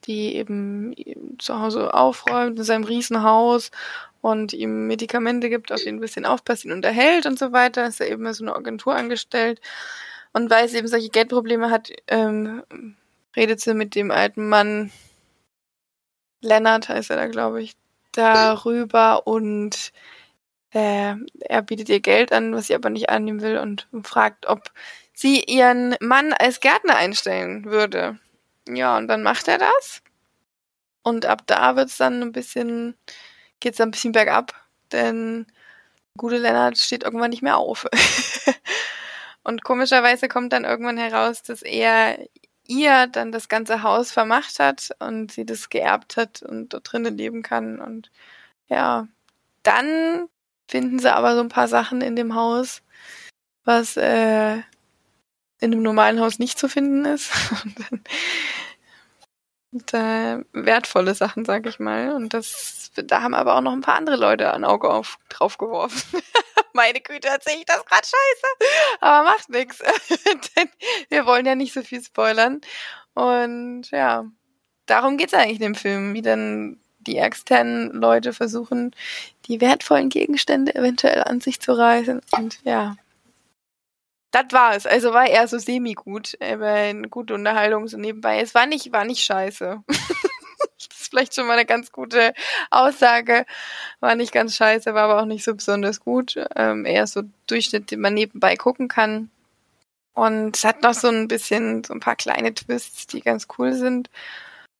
die eben zu Hause aufräumt in seinem Riesenhaus und ihm Medikamente gibt, auf ihn ein bisschen aufpasst, ihn unterhält und so weiter. Ist er eben so eine Agentur angestellt. Und weil sie eben solche Geldprobleme hat, ähm, redet sie mit dem alten Mann, Lennart heißt er da, glaube ich, darüber und äh, er bietet ihr Geld an, was sie aber nicht annehmen will und fragt, ob sie ihren Mann als Gärtner einstellen würde. Ja, und dann macht er das. Und ab da wird's dann ein bisschen, geht's dann ein bisschen bergab, denn gute Lennart steht irgendwann nicht mehr auf. und komischerweise kommt dann irgendwann heraus, dass er ihr dann das ganze Haus vermacht hat und sie das geerbt hat und dort drinnen leben kann. Und ja, dann finden sie aber so ein paar Sachen in dem Haus, was äh, in einem normalen Haus nicht zu finden ist. Und dann, äh, wertvolle Sachen, sag ich mal. Und das, da haben aber auch noch ein paar andere Leute ein Auge auf, drauf geworfen. Meine Güte, erzähle ich das gerade scheiße. Aber macht nichts. Denn wir wollen ja nicht so viel spoilern. Und ja, darum geht's eigentlich in dem Film, wie dann die externen Leute versuchen, die wertvollen Gegenstände eventuell an sich zu reißen. Und ja, das war es. Also war eher so semi-gut, aber eine gute Unterhaltung so nebenbei. Es war nicht, war nicht scheiße. das ist vielleicht schon mal eine ganz gute Aussage. War nicht ganz scheiße, war aber auch nicht so besonders gut. Ähm, eher so Durchschnitt, den man nebenbei gucken kann. Und es hat noch so ein bisschen, so ein paar kleine Twists, die ganz cool sind.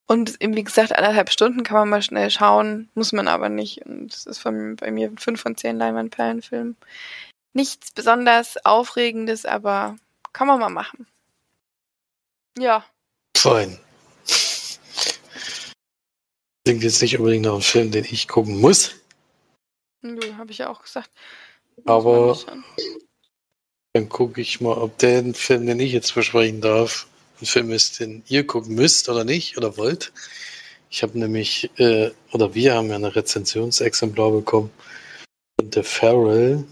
Und eben, wie gesagt, anderthalb Stunden kann man mal schnell schauen, muss man aber nicht. Und es ist von, bei mir ein 5 von 10 Leinwandperlenfilm. Nichts besonders Aufregendes, aber kann man mal machen. Ja. Fein. Klingt jetzt nicht unbedingt nach einem Film, den ich gucken muss. Nö, habe ich ja auch gesagt. Aber dann gucke ich mal, ob der Film, den ich jetzt besprechen darf, ein Film ist, den ihr gucken müsst oder nicht oder wollt. Ich habe nämlich, äh, oder wir haben ja eine Rezensionsexemplar bekommen von The Farrell,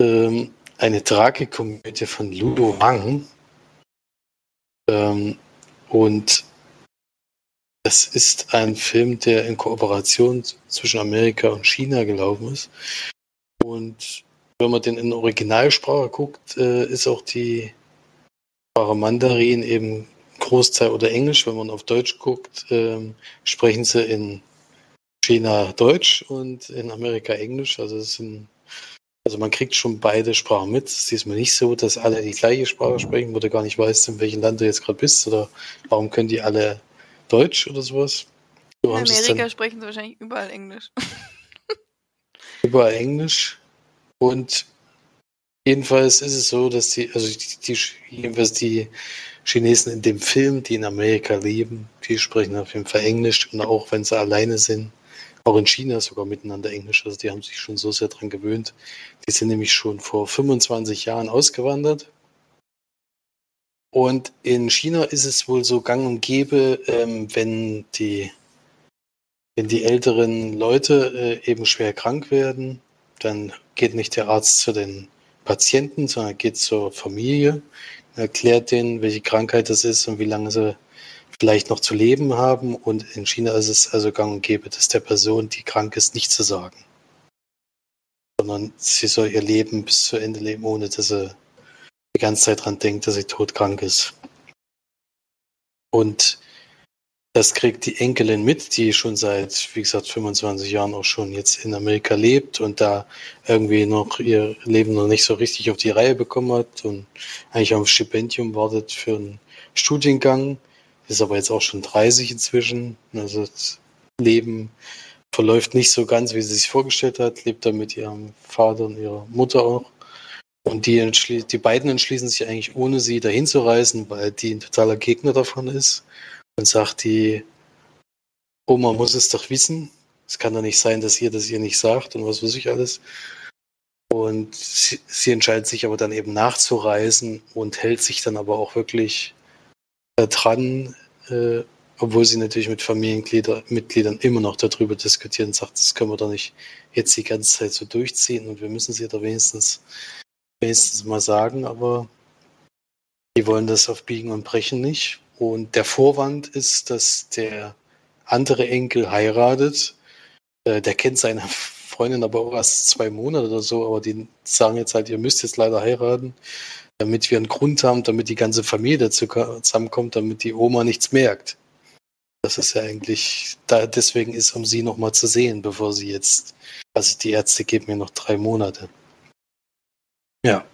ähm, eine Tragikomödie von Ludo Wang. Ähm, und es ist ein Film, der in Kooperation zwischen Amerika und China gelaufen ist. Und wenn man den in Originalsprache guckt, äh, ist auch die Sprache Mandarin eben Großteil oder Englisch. Wenn man auf Deutsch guckt, ähm, sprechen sie in China Deutsch und in Amerika Englisch. Also es sind also man kriegt schon beide Sprachen mit. Es ist diesmal nicht so, dass alle die gleiche Sprache sprechen, wo du gar nicht weißt, in welchem Land du jetzt gerade bist oder warum können die alle Deutsch oder sowas. So in Amerika sprechen sie wahrscheinlich überall Englisch. überall Englisch. Und jedenfalls ist es so, dass die, also die, die, jedenfalls die Chinesen in dem Film, die in Amerika leben, die sprechen auf jeden Fall Englisch und auch wenn sie alleine sind, auch in China sogar miteinander Englisch. Also die haben sich schon so sehr dran gewöhnt. Die sind nämlich schon vor 25 Jahren ausgewandert. Und in China ist es wohl so gang und gäbe, ähm, wenn die wenn die älteren Leute äh, eben schwer krank werden, dann geht nicht der Arzt zu den Patienten, sondern geht zur Familie, erklärt denen, welche Krankheit das ist und wie lange sie vielleicht noch zu leben haben. Und in China ist es also gang und gäbe, dass der Person, die krank ist, nicht zu sagen. Sondern sie soll ihr Leben bis zu Ende leben, ohne dass sie ganze Zeit dran denkt, dass sie todkrank ist. Und das kriegt die Enkelin mit, die schon seit, wie gesagt, 25 Jahren auch schon jetzt in Amerika lebt und da irgendwie noch ihr Leben noch nicht so richtig auf die Reihe bekommen hat und eigentlich auf ein Stipendium wartet für einen Studiengang. Ist aber jetzt auch schon 30 inzwischen. Also das Leben verläuft nicht so ganz, wie sie sich vorgestellt hat. Lebt da mit ihrem Vater und ihrer Mutter auch. Und die, die beiden entschließen sich eigentlich ohne sie dahin zu reisen, weil die ein totaler Gegner davon ist und sagt die Oma muss es doch wissen. Es kann doch nicht sein, dass ihr das ihr nicht sagt und was weiß ich alles. Und sie, sie entscheidet sich aber dann eben nachzureisen und hält sich dann aber auch wirklich dran, äh, obwohl sie natürlich mit Familienmitgliedern immer noch darüber diskutieren sagt, das können wir doch nicht jetzt die ganze Zeit so durchziehen und wir müssen sie da wenigstens, wenigstens mal sagen, aber die wollen das auf Biegen und Brechen nicht. Und der Vorwand ist, dass der andere Enkel heiratet. Äh, der kennt seine Freundin aber auch erst zwei Monate oder so, aber die sagen jetzt halt, ihr müsst jetzt leider heiraten, damit wir einen Grund haben, damit die ganze Familie dazu zusammenkommt, damit die Oma nichts merkt. Das ist ja eigentlich, da, deswegen ist um sie nochmal zu sehen, bevor sie jetzt, also die Ärzte geben mir noch drei Monate. Ja.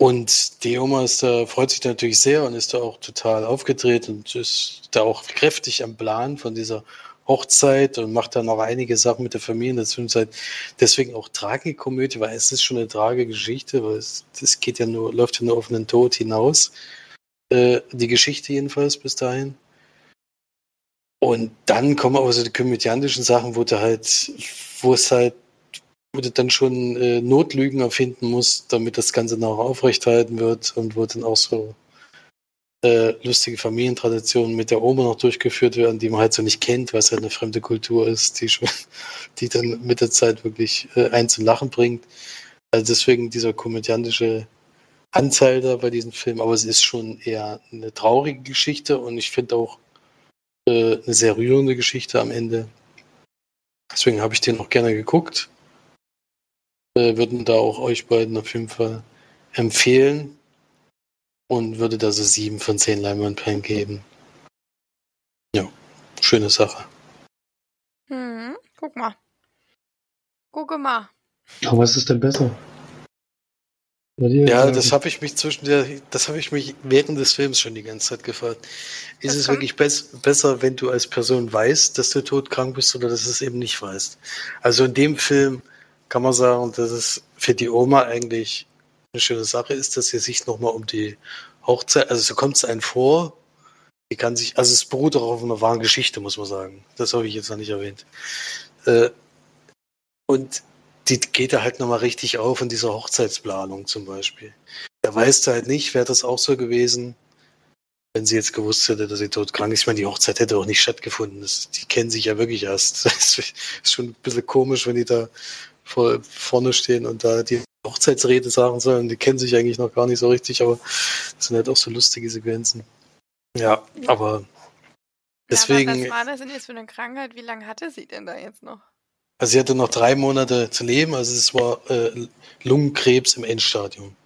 Und die Oma ist da, freut sich natürlich sehr und ist da auch total aufgedreht und ist da auch kräftig am Plan von dieser Hochzeit und macht dann noch einige Sachen mit der Familie in der Zwischenzeit. Deswegen auch Tragikomödie, weil es ist schon eine Tragegeschichte, weil es das geht ja nur, läuft ja nur auf einen Tod hinaus. Äh, die Geschichte jedenfalls bis dahin. Und dann kommen aber so die komödiantischen Sachen, wo du halt, wo es halt wo du dann schon äh, Notlügen erfinden musst, damit das Ganze noch aufrechthalten wird und wo dann auch so äh, lustige Familientraditionen mit der Oma noch durchgeführt werden, die man halt so nicht kennt, es halt eine fremde Kultur ist, die schon, die dann mit der Zeit wirklich äh, einen zum Lachen bringt. Also deswegen dieser komödiantische Anteil da bei diesem Film, aber es ist schon eher eine traurige Geschichte und ich finde auch äh, eine sehr rührende Geschichte am Ende. Deswegen habe ich den auch gerne geguckt äh, würden da auch euch beiden auf jeden Fall empfehlen und würde da so sieben von zehn Leinwandperlen geben. Ja, schöne Sache. Hm, guck mal. Gucke mal. Aber was ist denn besser? Ja, das habe ich mich zwischen der, das habe ich mich während des Films schon die ganze Zeit gefragt. Ist das es wirklich bes besser, wenn du als Person weißt, dass du todkrank bist oder dass du es eben nicht weißt? Also in dem Film kann man sagen, dass es für die Oma eigentlich eine schöne Sache ist, dass sie sich nochmal um die Hochzeit, also so kommt es einem vor, die kann sich, also es beruht auch auf einer wahren Geschichte, muss man sagen. Das habe ich jetzt noch nicht erwähnt. Äh, und die geht da halt nochmal richtig auf in dieser Hochzeitsplanung zum Beispiel. Da weißt du halt nicht, wäre das auch so gewesen, wenn sie jetzt gewusst hätte, dass sie todkrank ist. Ich meine, die Hochzeit hätte auch nicht stattgefunden. Das, die kennen sich ja wirklich erst. Das ist schon ein bisschen komisch, wenn die da vor, vorne stehen und da die Hochzeitsrede sagen sollen. Die kennen sich eigentlich noch gar nicht so richtig, aber das sind halt auch so lustige Sequenzen. Ja, aber deswegen. Ja, aber was war das denn jetzt für eine Krankheit? Wie lange hatte sie denn da jetzt noch? Also sie hatte noch drei Monate zu leben, also es war äh, Lungenkrebs im Endstadium.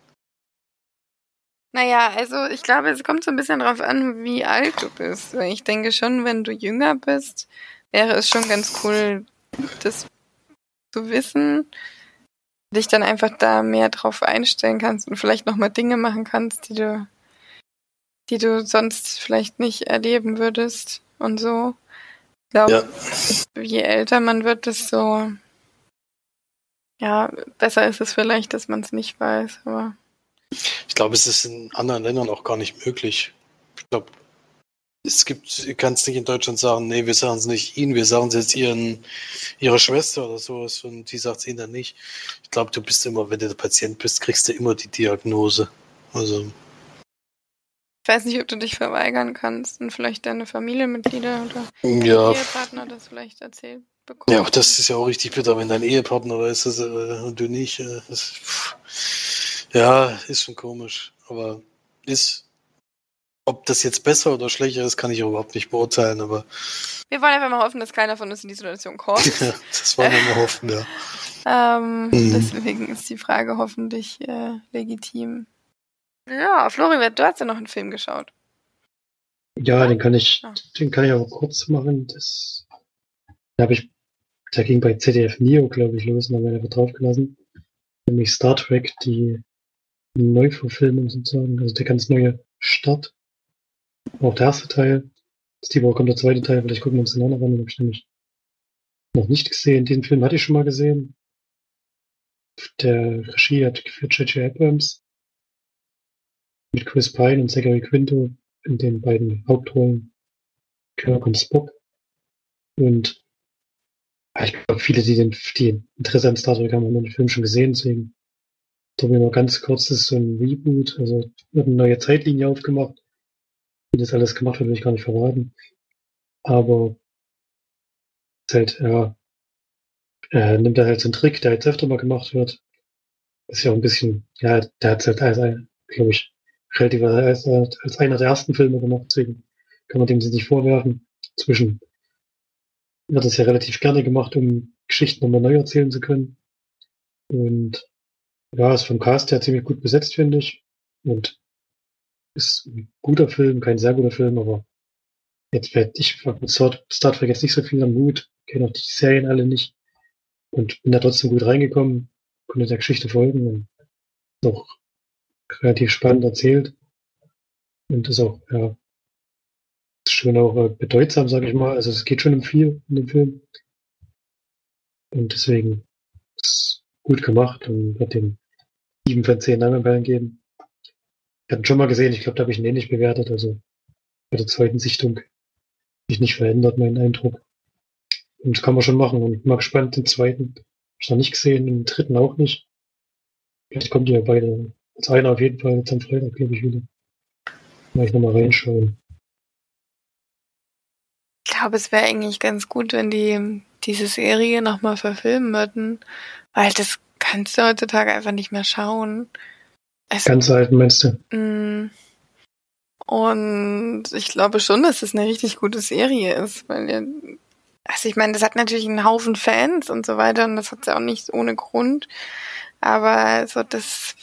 Naja, also ich glaube, es kommt so ein bisschen drauf an, wie alt du bist. Ich denke schon, wenn du jünger bist, wäre es schon ganz cool, das zu wissen, dich dann einfach da mehr drauf einstellen kannst und vielleicht nochmal Dinge machen kannst, die du, die du sonst vielleicht nicht erleben würdest und so. Ich glaube, ja. je älter man wird, desto ja, besser ist es vielleicht, dass man es nicht weiß, aber. Ich glaube, es ist in anderen Ländern auch gar nicht möglich. Ich glaube, es gibt, du kannst nicht in Deutschland sagen, nee, wir sagen es nicht ihnen, wir sagen es jetzt ihren, ihrer Schwester oder sowas und die sagt es ihnen dann nicht. Ich glaube, du bist immer, wenn du der Patient bist, kriegst du immer die Diagnose. Also. Ich weiß nicht, ob du dich verweigern kannst und vielleicht deine Familienmitglieder oder ja. Ehepartner das vielleicht erzählt bekommen. Ja, das ist ja auch richtig bitter, wenn dein Ehepartner weiß das, äh, und du nicht. Äh, das, ja, ist schon komisch, aber ist ob das jetzt besser oder schlechter ist, kann ich überhaupt nicht beurteilen, aber. Wir wollen einfach mal hoffen, dass keiner von uns in die Situation kommt. ja, das wollen wir mal hoffen, ja. Ähm, mhm. Deswegen ist die Frage hoffentlich äh, legitim. Ja, Florian, du hast ja noch einen Film geschaut. Ja, den kann ich, Ah. den kann ich auch kurz machen. Das, da habe ich, der ging bei ZDF Neo, glaube ich, los und haben wir einfach draufgelassen. Nämlich Star Trek, die Neuverfilmung sozusagen, also der ganz neue Start. Auch der erste Teil. Woche kommt der zweite Teil, vielleicht gucken wir uns den noch an, den habe ich nämlich noch nicht gesehen. Den Film hatte ich schon mal gesehen. Der Regie hat geführt J.J. Abrams. Mit Chris Pine und Zachary Quinto in den beiden Hauptrollen Kirk und Spock. Und ja, ich glaube, viele, die den die Interesse an Star Trek haben, haben den Film schon gesehen, deswegen sagen wir mal ganz kurz, das ist so ein Reboot, also eine neue Zeitlinie aufgemacht. Wie das alles gemacht wird, will ich gar nicht verraten. Aber ist halt, ja, äh, nimmt er halt so einen Trick, der jetzt öfter mal gemacht wird. Ist ja auch ein bisschen, ja, der hat halt als, glaube ich, relativ als, als einer der ersten Filme gemacht, deswegen kann man dem sie nicht vorwerfen. Zwischen wird es ja relativ gerne gemacht, um Geschichten nochmal neu erzählen zu können. Und ja, ist vom Cast her ziemlich gut besetzt, finde ich. Und ist ein guter Film, kein sehr guter Film, aber jetzt werde ich mit Star Trek jetzt nicht so viel am Hut, kenne auch die Serien alle nicht und bin da trotzdem gut reingekommen, konnte der Geschichte folgen und auch relativ spannend erzählt und ist auch, ja, schon auch äh, bedeutsam, sage ich mal. Also es geht schon um viel in dem Film. Und deswegen ist gut gemacht und wird dem 7 von 10 Namenbällen geben. Ich hatte ihn schon mal gesehen, ich glaube, da habe ich ihn ähnlich bewertet. Also bei der zweiten Sichtung sich nicht verändert, mein Eindruck. Und das kann man schon machen. Und mal gespannt, den zweiten. Hab ich noch nicht gesehen, den dritten auch nicht. Vielleicht kommt die ja beide. Als einer auf jeden Fall jetzt am Freitag, glaube ich, wieder. Mal ich nochmal reinschauen. Ich glaube, es wäre eigentlich ganz gut, wenn die diese Serie nochmal verfilmen würden, weil das kannst du heutzutage einfach nicht mehr schauen. Es, Ganz alten meinst du? Mm. Und ich glaube schon, dass es eine richtig gute Serie ist, weil ja, also ich meine, das hat natürlich einen Haufen Fans und so weiter und das hat ja auch nicht ohne Grund. Aber so das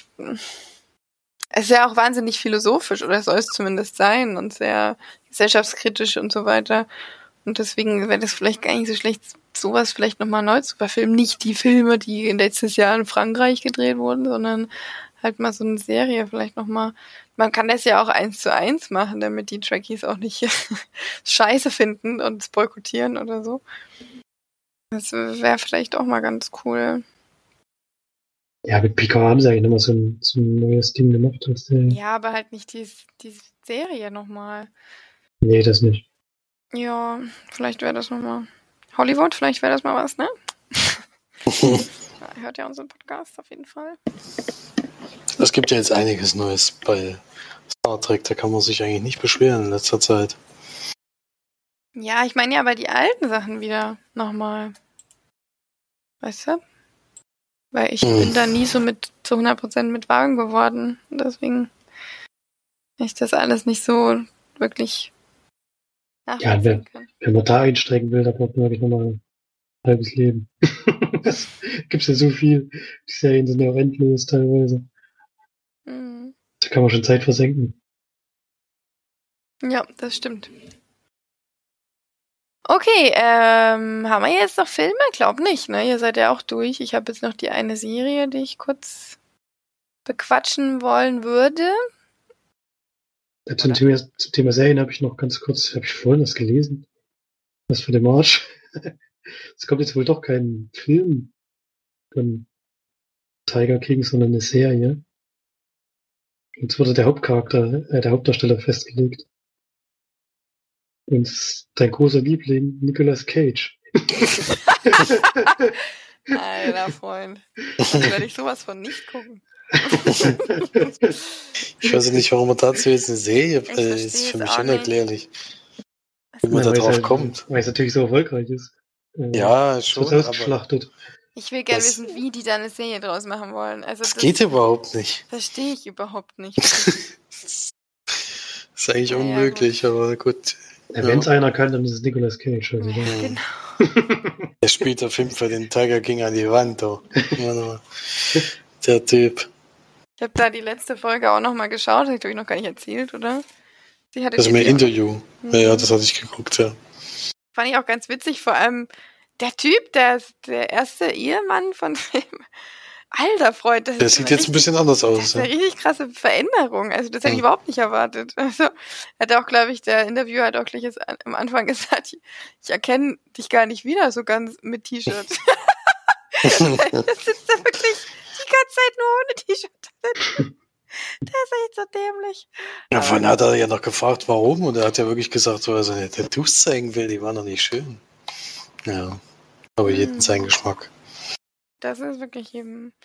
es ist ja auch wahnsinnig philosophisch oder soll es zumindest sein und sehr gesellschaftskritisch und so weiter. Und deswegen wäre das vielleicht gar nicht so schlecht, sowas vielleicht nochmal neu zu verfilmen. Nicht die Filme, die in letztes Jahr in Frankreich gedreht wurden, sondern halt mal so eine Serie vielleicht nochmal. Man kann das ja auch eins zu eins machen, damit die Trekkies auch nicht scheiße finden und es boykottieren oder so. Das wäre vielleicht auch mal ganz cool. Ja, mit Picard haben sie eigentlich nochmal so ein, so ein neues Ding gemacht. Als der, Ja, aber halt nicht die, die Serie nochmal. Nee, das nicht. Ja, vielleicht wäre das nochmal. Hollywood, vielleicht wäre das mal was, ne? Hört ja unseren Podcast auf jeden Fall. Es gibt ja jetzt einiges Neues bei Star Trek, da kann man sich eigentlich nicht beschweren in letzter Zeit. Ja, ich meine ja aber die alten Sachen wieder nochmal. Weißt du? Weil ich Hm. bin da nie so mit zu 100% mit warm geworden. Deswegen ich das alles nicht so wirklich wer- kann. Wenn man da einsteigen will, da braucht man wirklich nochmal ein halbes Leben. das gibt's ja so viel. Die Serien sind ja auch endlos teilweise. Da kann man schon Zeit versenken. Ja, das stimmt. Okay, ähm, haben wir jetzt noch Filme? Glaub nicht, ne? Ihr seid ja auch durch. Ich habe jetzt noch die eine Serie, die ich kurz bequatschen wollen würde. Ja, Zum Thema, zum Thema Serien habe ich noch ganz kurz, habe ich vorhin was gelesen. Was für den Marsch. Es kommt jetzt wohl doch kein Film von Tiger King, sondern eine Serie. Jetzt wurde der Hauptcharakter, äh, der Hauptdarsteller festgelegt. Und es ist dein großer Liebling, Nicolas Cage. Alter Freund. Das werde ich sowas von nicht gucken. Ich weiß nicht, warum man dazu jetzt eine Serie, Ich äh, ist für es mich unerklärlich, wie man da Weil es drauf halt- kommt. Weil es natürlich so erfolgreich ist. Äh, Ja, es schon, wird aber ausgeschlachtet. Ich will gerne Das- wissen, wie die da eine Serie draus machen wollen. Also das das geht überhaupt nicht. verstehe ich überhaupt nicht. Das ist eigentlich Ja, ja, unmöglich, aber gut. Ja. Wenn es einer kann, dann ist es Nicolas Cage. Also, Ja, genau. Der spielt auf jeden Fall den Tiger King an die Wand. Der Typ. Ich habe da die letzte Folge auch nochmal geschaut, habe ich glaube ich noch gar nicht erzählt, oder? Sie hatte das ist mein Interview. Mhm. Ja, ja, das hatte ich geguckt, ja. Fand ich auch ganz witzig, vor allem der Typ, der, der erste Ehemann von dem. Alter Freund, das der sieht jetzt ein bisschen anders aus. Das ist eine richtig krasse Veränderung. Also das hätte ich überhaupt nicht erwartet. Also hat auch, glaube ich, der Interviewer hat auch gleich jetzt am Anfang gesagt, ich erkenne dich gar nicht wieder so ganz mit T-Shirt. das sitzt da wirklich die ganze Zeit nur ohne T-Shirt. Der ist echt so dämlich. Ja, vorhin hat er ja noch gefragt, warum. Und er hat ja wirklich gesagt, so, also der Tattoos zeigen will, die waren noch nicht schön. Ja. Aber jeden hm. sein Geschmack. Das ist wirklich eben.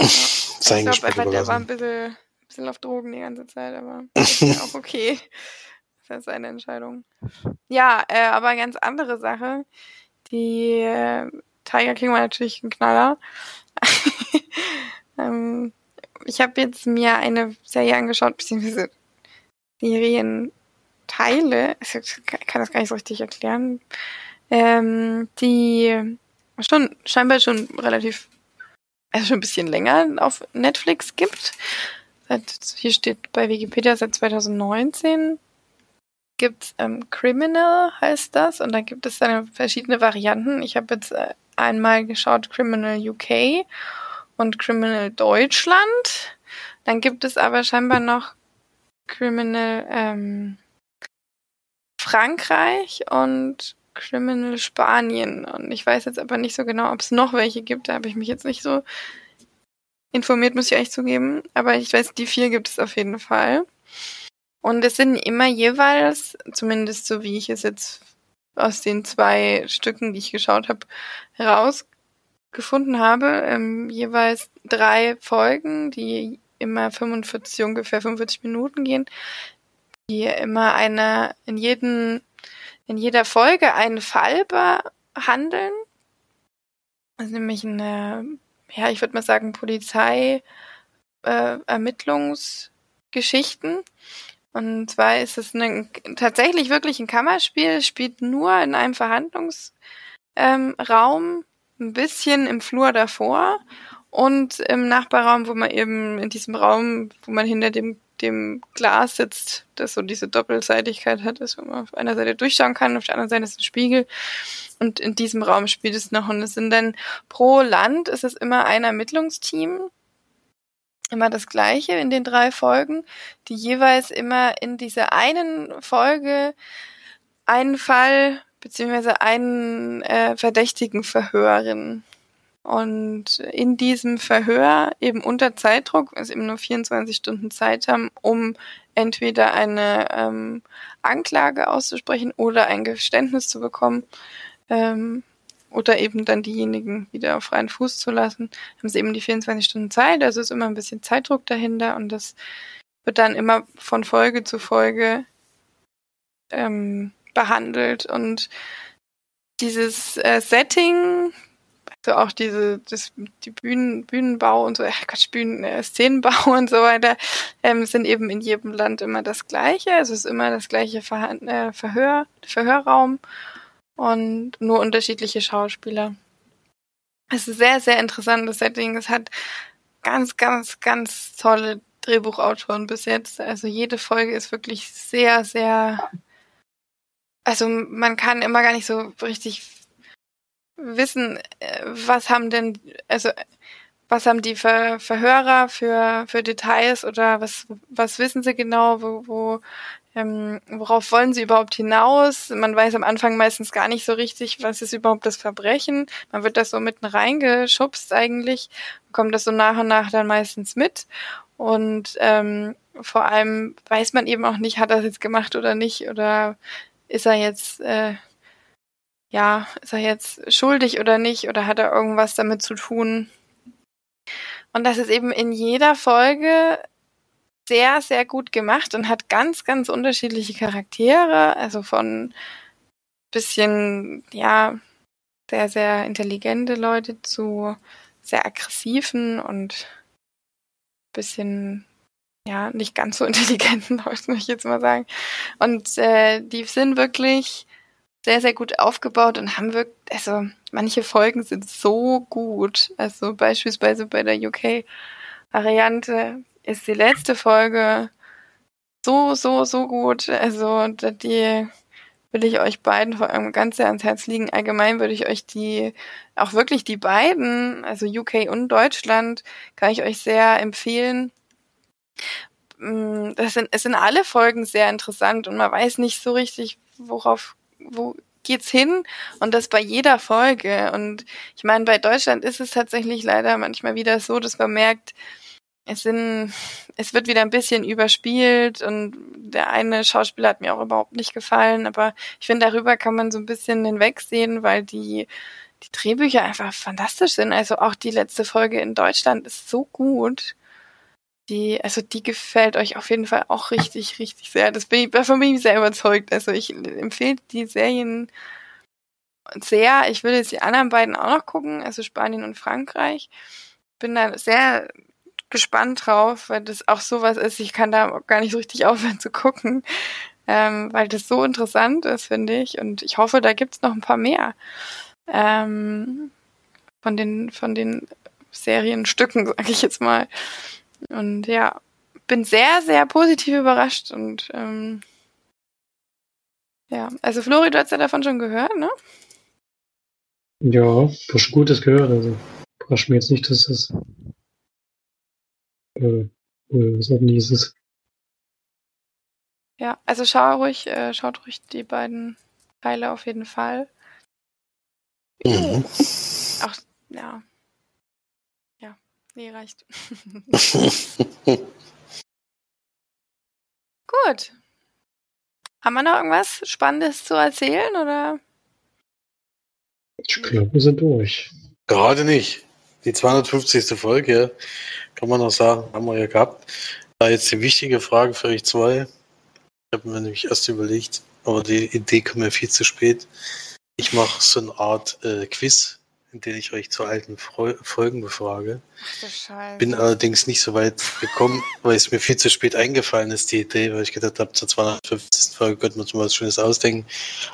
Ja. sein ich Geschmack. Glaub, der war ein bisschen, ein bisschen auf Drogen die ganze Zeit, aber ist ja auch okay. Das ist seine Entscheidung. Ja, äh, aber eine ganz andere Sache. Die äh, Tiger King war natürlich ein Knaller. ähm, ich habe jetzt mir eine Serie angeschaut, beziehungsweise Serienteile, ich kann das gar nicht so richtig erklären, ähm, die schon scheinbar schon relativ, also schon ein bisschen länger auf Netflix gibt. Seit, hier steht bei Wikipedia seit 2019 gibt's ähm, Criminal heißt das und da gibt es dann verschiedene Varianten. Ich habe jetzt äh, einmal geschaut Criminal UK und Criminal Deutschland. Dann gibt es aber scheinbar noch Criminal ähm, Frankreich und Criminal Spanien. Und ich weiß jetzt aber nicht so genau, ob es noch welche gibt. Da habe ich mich jetzt nicht so informiert, muss ich eigentlich zugeben. Aber ich weiß, die vier gibt es auf jeden Fall. Und es sind immer jeweils, zumindest so wie ich es jetzt aus den zwei Stücken, die ich geschaut habe, heraus gefunden habe, ähm, jeweils drei Folgen, die immer 45, ungefähr 45 Minuten gehen, die immer eine, in jeden, in jeder Folge einen Fall behandeln. Also nämlich eine, ja, ich würde mal sagen, Polizei, äh. Und zwar ist es eine, tatsächlich wirklich ein Kammerspiel, spielt nur in einem Verhandlungsraum ähm, ein bisschen im Flur davor und im Nachbarraum, wo man eben in diesem Raum, wo man hinter dem dem Glas sitzt, das so diese Doppelseitigkeit hat, dass man auf einer Seite durchschauen kann, auf der anderen Seite ist ein Spiegel. Und in diesem Raum spielt es noch. Und es sind dann pro Land ist es immer ein Ermittlungsteam. Immer das gleiche in den drei Folgen, die jeweils immer in dieser einen Folge einen Fall beziehungsweise einen äh, Verdächtigen verhören. Und in diesem Verhör eben unter Zeitdruck, also eben nur 24 Stunden Zeit haben, um entweder eine ähm, Anklage auszusprechen oder ein Geständnis zu bekommen ähm, oder eben dann diejenigen wieder auf freien Fuß zu lassen, haben sie eben die 24 Stunden Zeit. Also ist immer ein bisschen Zeitdruck dahinter und das wird dann immer von Folge zu Folge ähm, behandelt und dieses äh, Setting, also auch diese, das, die Bühnen, Bühnenbau und so, äh, Quatsch, Bühnen, äh, Szenenbau und so weiter, ähm, sind eben in jedem Land immer das gleiche. Also es ist immer das gleiche Ver äh, Verhör, Verhörraum und nur unterschiedliche Schauspieler. Es ist sehr, sehr interessantes Setting. Es hat ganz, ganz, ganz tolle Drehbuchautoren bis jetzt. Also jede Folge ist wirklich sehr, sehr also man kann immer gar nicht so richtig wissen, äh, was haben denn, also was haben die Ver Verhörer für, für Details oder was, was wissen sie genau, wo, wo ähm, worauf wollen sie überhaupt hinaus? Man weiß am Anfang meistens gar nicht so richtig, was ist überhaupt das Verbrechen. Man wird das so mitten reingeschubst eigentlich, kommt das so nach und nach dann meistens mit. Und ähm, vor allem weiß man eben auch nicht, hat er das jetzt gemacht oder nicht oder ist er jetzt, äh, ja, ist er jetzt schuldig oder nicht oder hat er irgendwas damit zu tun? Und das ist eben in jeder Folge sehr, sehr gut gemacht und hat ganz, ganz unterschiedliche Charaktere, also von bisschen, ja, sehr, sehr intelligente Leute zu sehr aggressiven und bisschen ja, nicht ganz so intelligenten Leuten, möchte ich jetzt mal sagen. Und äh, die sind wirklich sehr, sehr gut aufgebaut und haben wirklich, also manche Folgen sind so gut. Also beispielsweise bei der UK Variante ist die letzte Folge so, so, so gut. Also die will ich euch beiden vor allem ganz sehr ans Herz liegen. Allgemein würde ich euch die, auch wirklich die beiden, also UK und Deutschland, kann ich euch sehr empfehlen. Mm, das sind, es sind alle Folgen sehr interessant und man weiß nicht so richtig, worauf, wo geht's hin und das bei jeder Folge. Und ich meine, bei Deutschland ist es tatsächlich leider manchmal wieder so, dass man merkt, es sind, es wird wieder ein bisschen überspielt und der eine Schauspieler hat mir auch überhaupt nicht gefallen, aber ich finde, darüber kann man so ein bisschen hinwegsehen, weil die, die Drehbücher einfach fantastisch sind. Also auch die letzte Folge in Deutschland ist so gut. Die, also die gefällt euch auf jeden Fall auch richtig, richtig sehr. Das bin ich, davon bin ich sehr überzeugt. Also ich empfehle die Serien sehr. Ich will jetzt die anderen beiden auch noch gucken, also Spanien und Frankreich. Bin da sehr gespannt drauf, weil das auch sowas ist, ich kann da gar nicht so richtig aufhören zu gucken, ähm, weil das so interessant ist, finde ich. Und ich hoffe, da gibt's noch ein paar mehr ähm, von den von den Serienstücken, sage ich jetzt mal. Und ja, bin sehr, sehr positiv überrascht und ähm, ja, also Flori, du hast ja davon schon gehört, ne? Ja, was Gutes gehört, also überrascht mir jetzt nicht, dass das äh, was ordentliches ist. Ja, also schau ruhig, äh, schaut ruhig die beiden Teile auf jeden Fall. Mhm. Auch, ja. Nee, reicht. Gut. Haben wir noch irgendwas Spannendes zu erzählen oder? Ich glaube, wir sind durch. Gerade nicht. Die 250. Folge, kann man noch sagen, haben wir ja gehabt. Da jetzt die wichtige Frage für euch zwei. Ich habe mir nämlich erst überlegt, aber die Idee kam mir viel zu spät. Ich mache so eine Art äh, Quiz, in dem ich euch zu alten Freu Folgen befrage. Ach. Bin allerdings nicht so weit gekommen, weil es mir viel zu spät eingefallen ist, die Idee, weil ich gedacht habe, zur 250. Folge könnte man uns mal was Schönes ausdenken.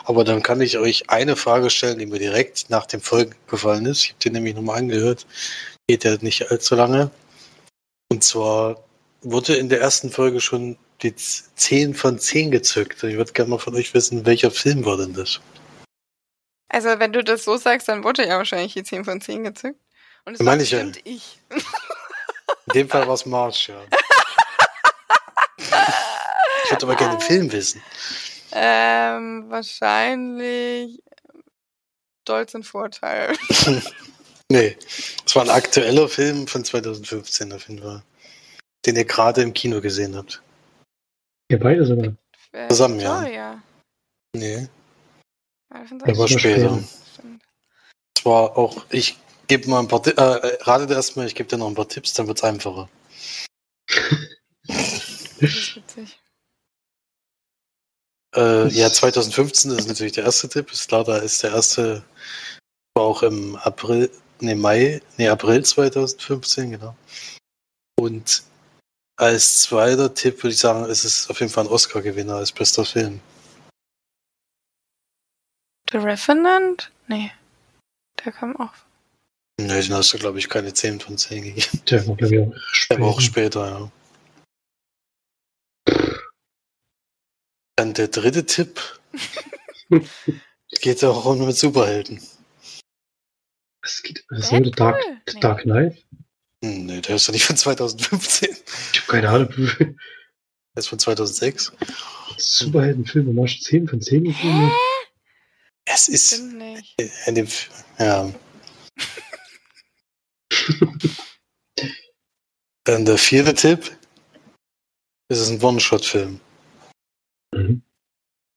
Aber dann kann ich euch eine Frage stellen, die mir direkt nach dem Folgen gefallen ist. Ich habe den nämlich nochmal angehört. Geht ja nicht allzu lange. Und zwar wurde in der ersten Folge schon die 10 von 10 gezückt. Ich würde gerne mal von euch wissen, welcher Film war denn das? Also, wenn du das so sagst, dann wurde ja wahrscheinlich die 10 von 10 gezückt. Und es Meine war ich ja. bestimmt ich. In dem Fall war es March, ja. Ich würde aber gerne den Film wissen. Ähm, wahrscheinlich Stolz und Vorteil. Nee, es war ein aktueller Film von 2015 auf jeden Fall. Den ihr gerade im Kino gesehen habt. Ja, beide sogar. Äh, Zusammen, ja. Nee, der auch war später. Es war auch, ich gebe mal ein paar Tipps, äh, ratet erstmal, ich gebe dir noch ein paar Tipps, dann wird es einfacher. Das ist witzig. Äh, ja, 2015 ist natürlich der erste Tipp, ist klar, da ist der erste, war auch im April, nee, Mai, nee, April 2015, genau. Und als zweiter Tipp würde ich sagen, ist es auf jeden Fall ein Oscar-Gewinner als bester Film. The Revenant? Nee. Der kam auch. Nee, den hast du, glaube ich, keine 10 von 10 gegeben. Der war, glaube ich, auch Der war auch später. später, ja. Dann der dritte Tipp. Geht auch um mit Superhelden. Es geht, was ist denn mit Dark? Nee. Dark Knight? Hm, Nee, der ist doch nicht von 2015. Ich habe keine Ahnung. Der ist von 2006. Superheldenfilme, machst du 10 von 10 gegeben? Es ist Stimmt nicht. in dem, ja. Dann der vierte Tipp. Es ist ein One-Shot-Film. Mhm.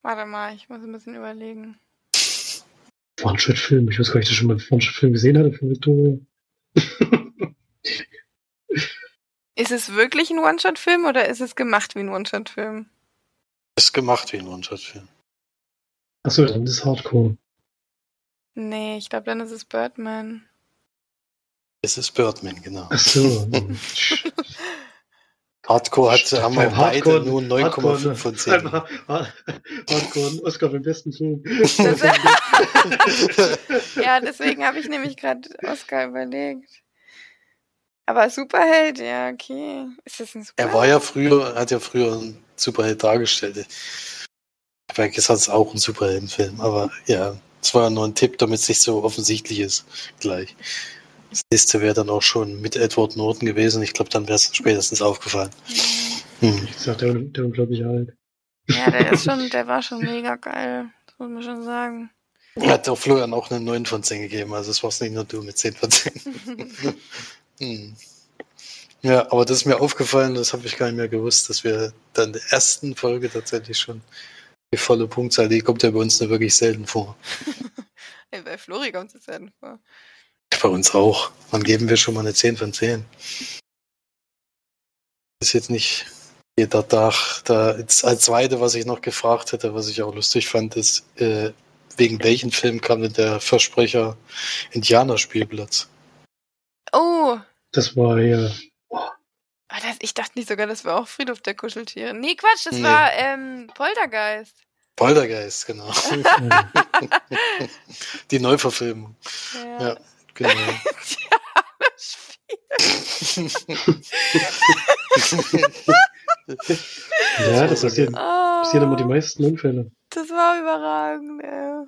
Warte mal, ich muss ein bisschen überlegen. One-Shot-Film. Ich weiß gar nicht, dass ich schon mal einen One-Shot-Film gesehen hatte von Victoria. Ist es wirklich ein One-Shot-Film oder ist es gemacht wie ein One-Shot-Film? Ist gemacht wie ein One-Shot-Film. Achso, dann ist es Hardcore. Nee, ich glaube, dann ist es Birdman. Es ist Birdman, genau. Achso. Hardcore hat, haben wir beide nur 9,5 von 10. Einfach Hardcore, ein Oscar für den besten Film. ja, deswegen habe ich nämlich gerade Oscar überlegt. Aber Superheld, ja, okay. Ist das ein Superheld? Er war ja früher, hat ja früher einen Superheld dargestellt. Vielleicht ist das auch ein Superheldenfilm, aber ja, es war nur ein Tipp, damit es nicht so offensichtlich ist gleich. Das nächste wäre dann auch schon mit Edward Norton gewesen. Ich glaube, dann wäre es spätestens aufgefallen. Hm. Ich sag, der, der unglaubliche Hulk. Ja, der ist schon, der war schon mega geil. Das muss man schon sagen. Er hat auch Florian auch eine 9 von 10 gegeben, also es war nicht nur du mit 10 von 10. hm. Ja, aber das ist mir aufgefallen, das habe ich gar nicht mehr gewusst, dass wir dann in der ersten Folge tatsächlich schon die volle Punktzahl, die kommt ja bei uns nur wirklich selten vor. Ey, bei Flori kommt es selten vor. Bei uns auch. Wann geben wir schon mal eine 10 von 10? ist jetzt nicht jeder Tag. Da jetzt als zweite, was ich noch gefragt hätte, was ich auch lustig fand, ist, äh, wegen welchen Film kam denn der Versprecher Indianerspielplatz? Oh, Das war ja. Ah, das, ich dachte nicht sogar, das war auch Friedhof der Kuscheltiere. Nee, Quatsch, das Nee. war ähm, Poltergeist. Poltergeist, genau. Die Neuverfilmung. Ja. Ja, genau. ja, das passiert, Oh, passieren immer die meisten Unfälle. das war überragend, ey.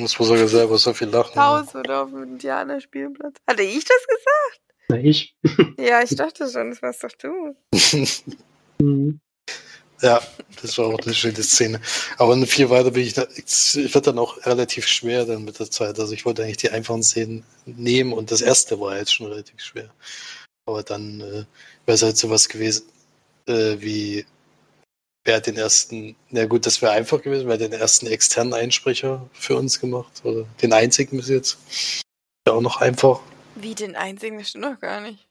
Muss man sogar selber so viel lachen. Haus oder auf dem Indianerspielplatz. Hatte ich das gesagt? Na, ich. Ja, ich dachte schon, das warst doch du. Mhm. Ja, das war auch eine schöne Szene. Aber viel weiter bin ich, da, es wird dann auch relativ schwer dann mit der Zeit. Also ich wollte eigentlich die einfachen Szenen nehmen und das erste war jetzt schon relativ schwer. Aber dann äh, wäre es halt sowas gewesen, äh, wie wer hat den ersten, na gut, das wäre einfach gewesen, wer hat den ersten externen Einsprecher für uns gemacht oder den einzigen bis jetzt. Ja, auch noch einfach. Wie den einzigen, das stimmt doch gar nicht.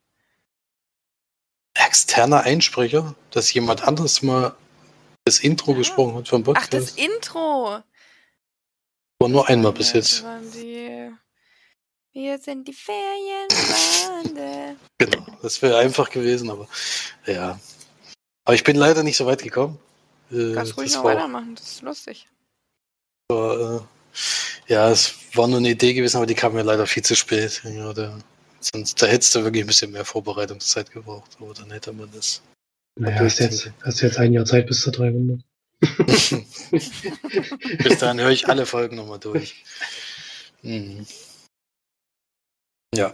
Externer Einsprecher, dass jemand anderes mal das Intro Ah. gesprochen hat vom Ach, Podcast. das Intro. war nur einmal bis Ja, jetzt. die, wir sind die Ferienbande. Genau, das wäre einfach gewesen, aber ja. Aber ich bin leider nicht so weit gekommen. Äh, Kannst ruhig noch war, weitermachen, das ist lustig. war, äh, ja, es war nur eine Idee gewesen, aber die kam mir leider viel zu spät. Ja, da, sonst, da hättest du wirklich ein bisschen mehr Vorbereitungszeit gebraucht, aber dann hätte man das. Naja, hast jetzt, hast jetzt ein Jahr Zeit bis zur 300. Bis dahin höre ich alle Folgen nochmal durch. Mhm. Ja.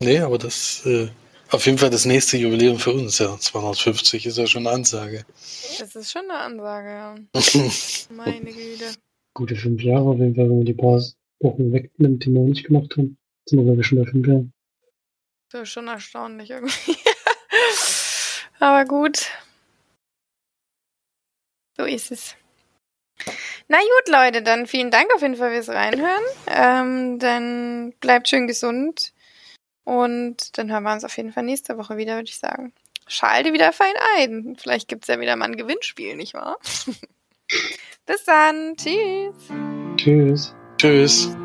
Nee, aber das äh, auf jeden Fall das nächste Jubiläum für uns, ja. 250 ist ja schon eine Ansage. Das ist schon eine Ansage, ja. Meine Güte. Gute fünf Jahre auf jeden Fall, wenn man die paar Wochen wegnimmt, die wir noch nicht gemacht haben. Sind wir, glaube ich, schon bei fünf Jahren. Das ist schon erstaunlich irgendwie. Aber gut. So ist es. Na gut, Leute, dann vielen Dank auf jeden Fall fürs Reinhören. Ähm, dann bleibt schön gesund. Und dann hören wir uns auf jeden Fall nächste Woche wieder, würde ich sagen. Schalte wieder fein ein. Vielleicht gibt's ja wieder mal ein Gewinnspiel, nicht wahr? Bis dann. Tschüss. Tschüss. Tschüss.